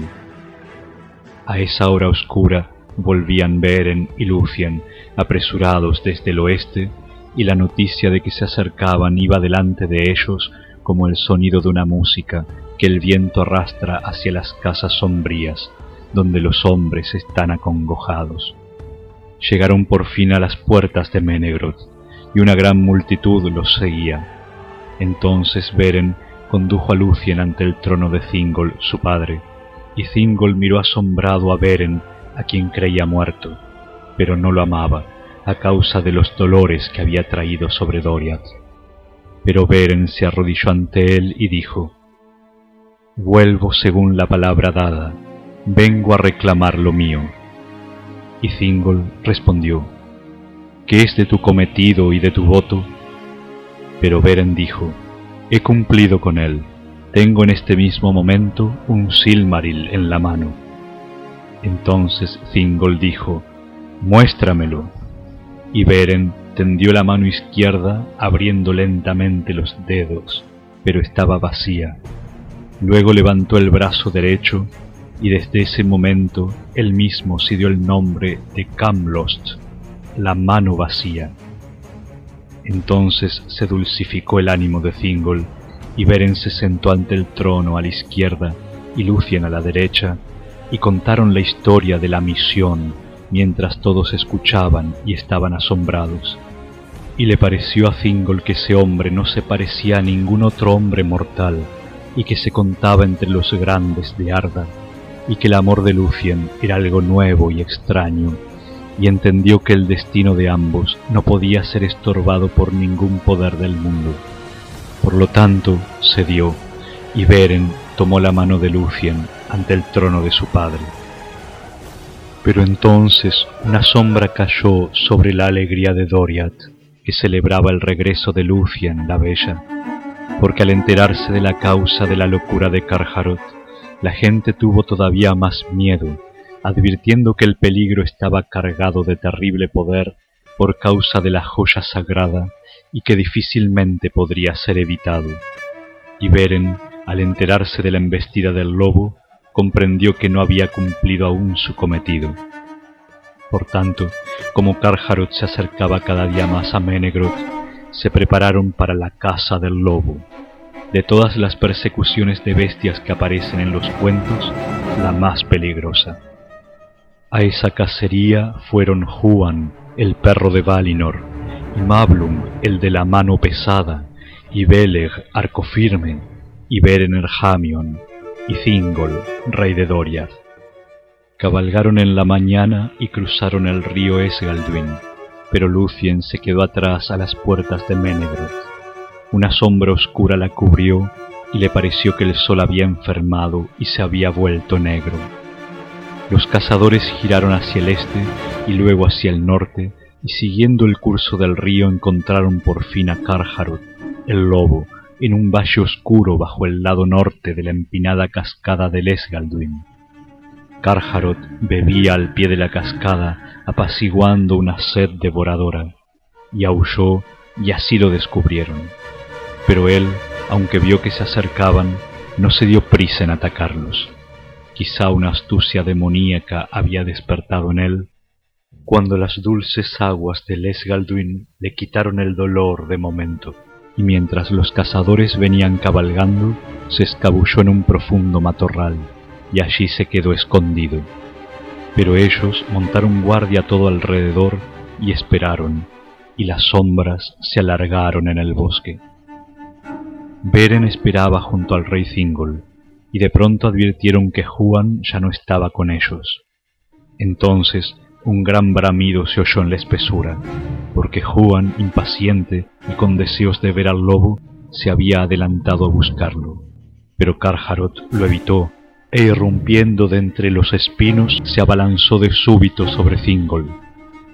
A esa hora oscura Volvían Beren y Lucien, apresurados desde el oeste, y la noticia de que se acercaban iba delante de ellos como el sonido de una música que el viento arrastra hacia las casas sombrías, donde los hombres están acongojados. Llegaron por fin a las puertas de Menegroth, y una gran multitud los seguía. Entonces Beren condujo a Lucien ante el trono de Thingol, su padre, y Thingol miró asombrado a Beren a quien creía muerto, pero no lo amaba a causa de los dolores que había traído sobre Doriath. Pero Beren se arrodilló ante él y dijo, Vuelvo según la palabra dada, vengo a reclamar lo mío. Y Thingol respondió, ¿Qué es de tu cometido y de tu voto? Pero Beren dijo, He cumplido con él, tengo en este mismo momento un Silmaril en la mano entonces Thingol dijo, Muéstramelo. Y Beren tendió la mano izquierda abriendo lentamente los dedos, pero estaba vacía. Luego levantó el brazo derecho y desde ese momento él mismo se dio el nombre de Camlost, la mano vacía. Entonces se dulcificó el ánimo de Thingol y Beren se sentó ante el trono a la izquierda y Lucien a la derecha y contaron la historia de la misión mientras todos escuchaban y estaban asombrados. Y le pareció a Thingol que ese hombre no se parecía a ningún otro hombre mortal, y que se contaba entre los grandes de Arda, y que el amor de Lucien era algo nuevo y extraño, y entendió que el destino de ambos no podía ser estorbado por ningún poder del mundo. Por lo tanto, cedió, y Beren tomó la mano de Lucien ante el trono de su padre. Pero entonces una sombra cayó sobre la alegría de Doriath, que celebraba el regreso de Lucien la Bella, porque al enterarse de la causa de la locura de Carharot, la gente tuvo todavía más miedo, advirtiendo que el peligro estaba cargado de terrible poder por causa de la joya sagrada y que difícilmente podría ser evitado. Y Beren, al enterarse de la embestida del lobo, comprendió que no había cumplido aún su cometido. Por tanto, como Carharot se acercaba cada día más a Menegroth, se prepararon para la caza del lobo. De todas las persecuciones de bestias que aparecen en los cuentos, la más peligrosa. A esa cacería fueron Juan, el perro de Valinor, y Mablum, el de la mano pesada, y Beleg, arco firme, y Beren Erhamion, y Thingol, rey de Doriath. Cabalgaron en la mañana y cruzaron el río Esgalduin, pero Lucien se quedó atrás a las puertas de Menegroth. Una sombra oscura la cubrió y le pareció que el sol había enfermado y se había vuelto negro. Los cazadores giraron hacia el este y luego hacia el norte, y siguiendo el curso del río encontraron por fin a Carharot, el lobo, en un valle oscuro bajo el lado norte de la empinada cascada del Esgalduin. Carharot bebía al pie de la cascada, apaciguando una sed devoradora, y aulló, y así lo descubrieron. Pero él, aunque vio que se acercaban, no se dio prisa en atacarlos. Quizá una astucia demoníaca había despertado en él, cuando las dulces aguas del Esgalduin le quitaron el dolor de momento y mientras los cazadores venían cabalgando, se escabulló en un profundo matorral, y allí se quedó escondido. Pero ellos montaron guardia todo alrededor y esperaron, y las sombras se alargaron en el bosque. Beren esperaba junto al rey Thingol, y de pronto advirtieron que Juan ya no estaba con ellos. Entonces un gran bramido se oyó en la espesura, porque Juan, impaciente y con deseos de ver al lobo, se había adelantado a buscarlo. Pero Carharot lo evitó, e irrumpiendo de entre los espinos, se abalanzó de súbito sobre Thingol.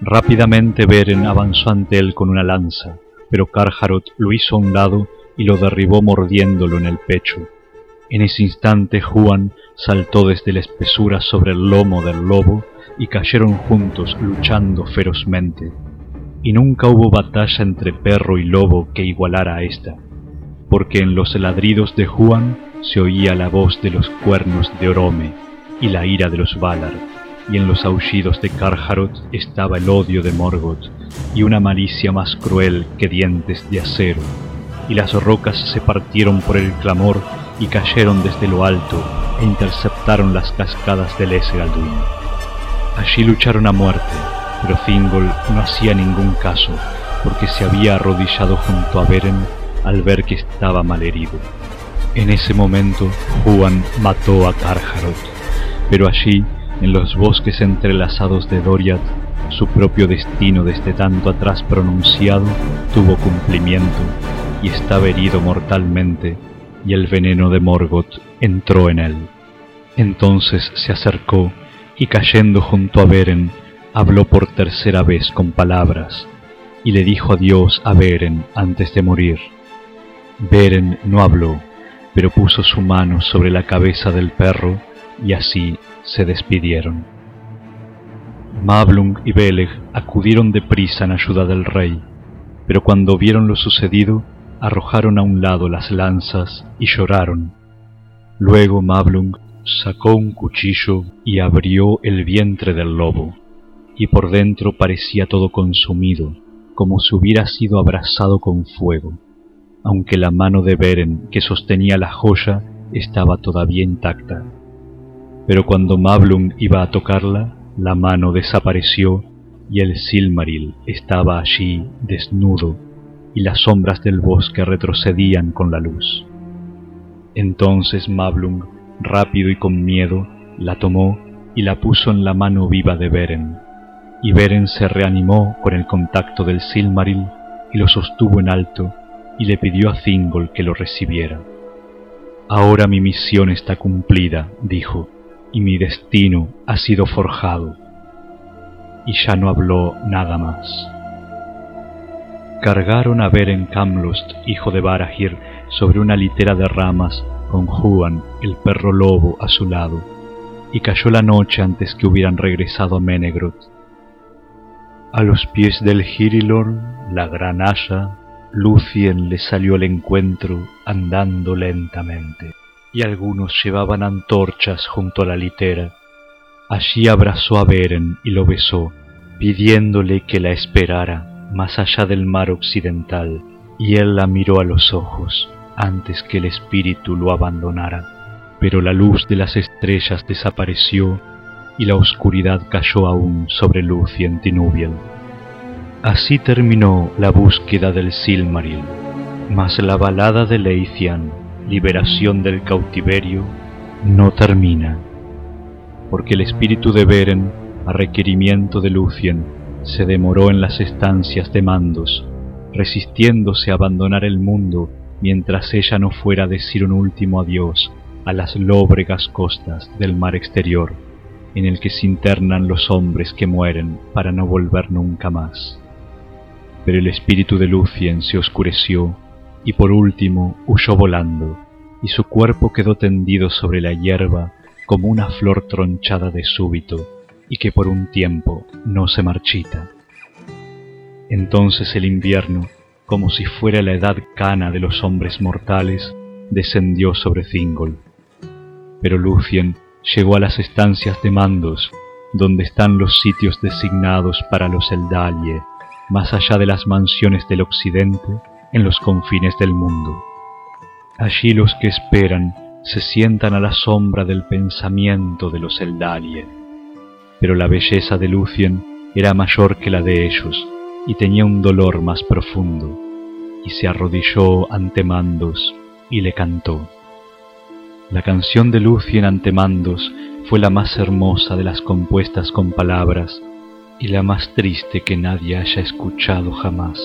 Rápidamente Beren avanzó ante él con una lanza, pero Carharot lo hizo a un lado y lo derribó mordiéndolo en el pecho. En ese instante Juan saltó desde la espesura sobre el lomo del lobo y cayeron juntos luchando ferozmente. Y nunca hubo batalla entre perro y lobo que igualara a esta, porque en los ladridos de Juan se oía la voz de los cuernos de Orome y la ira de los Valar, y en los aullidos de Carharot estaba el odio de Morgoth y una malicia más cruel que dientes de acero, y las rocas se partieron por el clamor y cayeron desde lo alto e interceptaron las cascadas del Esgalduin. Allí lucharon a muerte, pero Thingol no hacía ningún caso, porque se había arrodillado junto a Beren al ver que estaba malherido. En ese momento, Juan mató a Carharot, pero allí, en los bosques entrelazados de Doriath, su propio destino desde tanto atrás pronunciado tuvo cumplimiento y estaba herido mortalmente, y el veneno de Morgoth entró en él. Entonces se acercó y cayendo junto a Beren, habló por tercera vez con palabras, y le dijo adiós a Beren antes de morir. Beren no habló, pero puso su mano sobre la cabeza del perro, y así se despidieron. Mablung y Beleg acudieron deprisa en ayuda del rey, pero cuando vieron lo sucedido, arrojaron a un lado las lanzas y lloraron. Luego Mablung sacó un cuchillo y abrió el vientre del lobo, y por dentro parecía todo consumido, como si hubiera sido abrasado con fuego, aunque la mano de Beren que sostenía la joya estaba todavía intacta. Pero cuando Mablung iba a tocarla, la mano desapareció y el Silmaril estaba allí desnudo y las sombras del bosque retrocedían con la luz. Entonces Mablung, rápido y con miedo, la tomó y la puso en la mano viva de Beren. Y Beren se reanimó con el contacto del Silmaril y lo sostuvo en alto y le pidió a Thingol que lo recibiera. Ahora mi misión está cumplida, dijo, y mi destino ha sido forjado. Y ya no habló nada más. Cargaron a Beren Camlost, hijo de Barahir, sobre una litera de ramas, con Juan, el perro lobo, a su lado, y cayó la noche antes que hubieran regresado a. A los pies del Girilorn, la gran haya, Lucien le salió al encuentro andando lentamente, y algunos llevaban antorchas junto a la litera. Allí abrazó a Beren y lo besó, pidiéndole que la esperara más allá del mar occidental, y él la miró a los ojos antes que el espíritu lo abandonara. Pero la luz de las estrellas desapareció y la oscuridad cayó aún sobre Lucien Tinubiel. Así terminó la búsqueda del Silmaril, mas la balada de Leithian, liberación del cautiverio, no termina, porque el espíritu de Beren, a requerimiento de Lucien, se demoró en las estancias de Mandos, resistiéndose a abandonar el mundo mientras ella no fuera a decir un último adiós a las lóbregas costas del mar exterior, en el que se internan los hombres que mueren para no volver nunca más. Pero el espíritu de Lucien se oscureció y por último huyó volando, y su cuerpo quedó tendido sobre la hierba como una flor tronchada de súbito y que por un tiempo no se marchita. Entonces el invierno, como si fuera la edad cana de los hombres mortales, descendió sobre Thingol. Pero Lucien llegó a las estancias de mandos, donde están los sitios designados para los Eldalie, más allá de las mansiones del occidente, en los confines del mundo. Allí los que esperan se sientan a la sombra del pensamiento de los Eldalie. Pero la belleza de Lucien era mayor que la de ellos y tenía un dolor más profundo, y se arrodilló ante Mandos y le cantó. La canción de Lucien ante Mandos fue la más hermosa de las compuestas con palabras y la más triste que nadie haya escuchado jamás.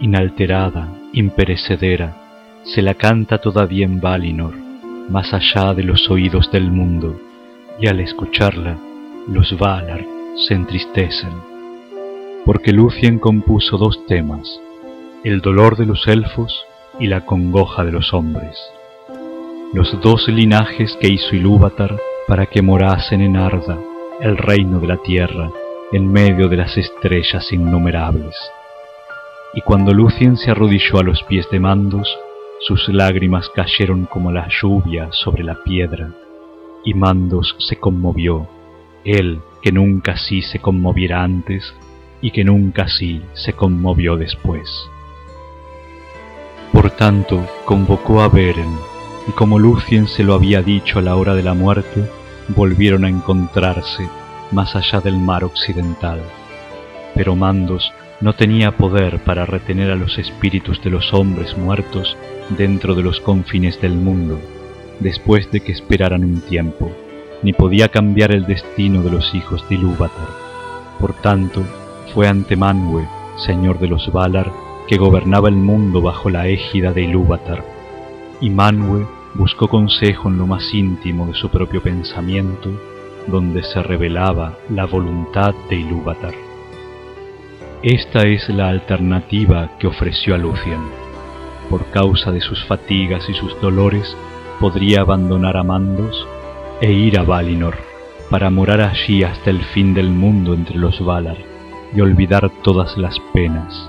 Inalterada, imperecedera, se la canta todavía en Valinor, más allá de los oídos del mundo, y al escucharla, los Valar se entristecen. Porque Lucien compuso dos temas, el dolor de los elfos y la congoja de los hombres. Los dos linajes que hizo Ilúvatar para que morasen en Arda, el reino de la tierra, en medio de las estrellas innumerables. Y cuando Lucien se arrodilló a los pies de Mandos, sus lágrimas cayeron como la lluvia sobre la piedra, y Mandos se conmovió, él que nunca así se conmoviera antes y que nunca así se conmovió después. Por tanto, convocó a Beren, y como Lucien se lo había dicho a la hora de la muerte, volvieron a encontrarse más allá del mar occidental. Pero Mandos no tenía poder para retener a los espíritus de los hombres muertos dentro de los confines del mundo, después de que esperaran un tiempo, ni podía cambiar el destino de los hijos de Ilúvatar. Por tanto, fue ante Manwë, señor de los Valar, que gobernaba el mundo bajo la égida de Ilúvatar, y Manwë buscó consejo en lo más íntimo de su propio pensamiento donde se revelaba la voluntad de Ilúvatar. Esta es la alternativa que ofreció a Lucien. Por causa de sus fatigas y sus dolores, podría abandonar a Mandos e ir a Valinor, para morar allí hasta el fin del mundo entre los Valar y olvidar todas las penas.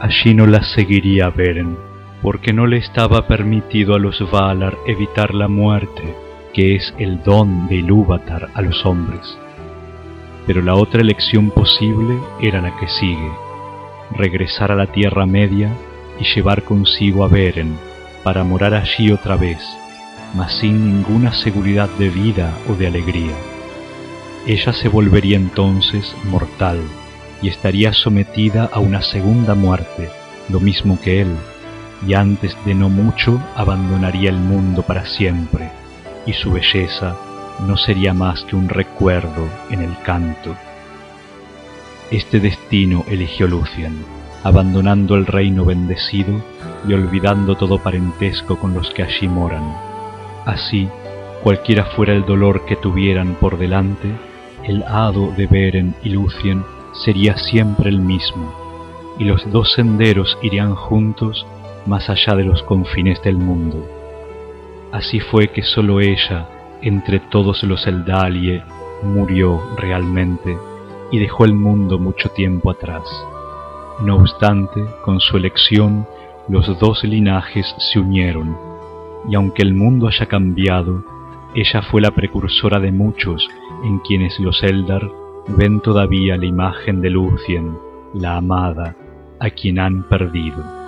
Allí no las seguiría Beren, porque no le estaba permitido a los Valar evitar la muerte que es el don de Ilúvatar a los hombres. Pero la otra elección posible era la que sigue, regresar a la Tierra Media y llevar consigo a Beren para morar allí otra vez, mas sin ninguna seguridad de vida o de alegría. Ella se volvería entonces mortal y estaría sometida a una segunda muerte, lo mismo que él, y antes de no mucho abandonaría el mundo para siempre, y su belleza no sería más que un recuerdo en el canto. Este destino eligió Lucian, abandonando el reino bendecido y olvidando todo parentesco con los que allí moran. Así, cualquiera fuera el dolor que tuvieran por delante, el hado de Beren y Lucien sería siempre el mismo, y los dos senderos irían juntos más allá de los confines del mundo. Así fue que sólo ella, entre todos los Eldalie, murió realmente y dejó el mundo mucho tiempo atrás. No obstante, con su elección, los dos linajes se unieron, y aunque el mundo haya cambiado, ella fue la precursora de muchos en quienes los Eldar ven todavía la imagen de Lucien, la amada, a quien han perdido.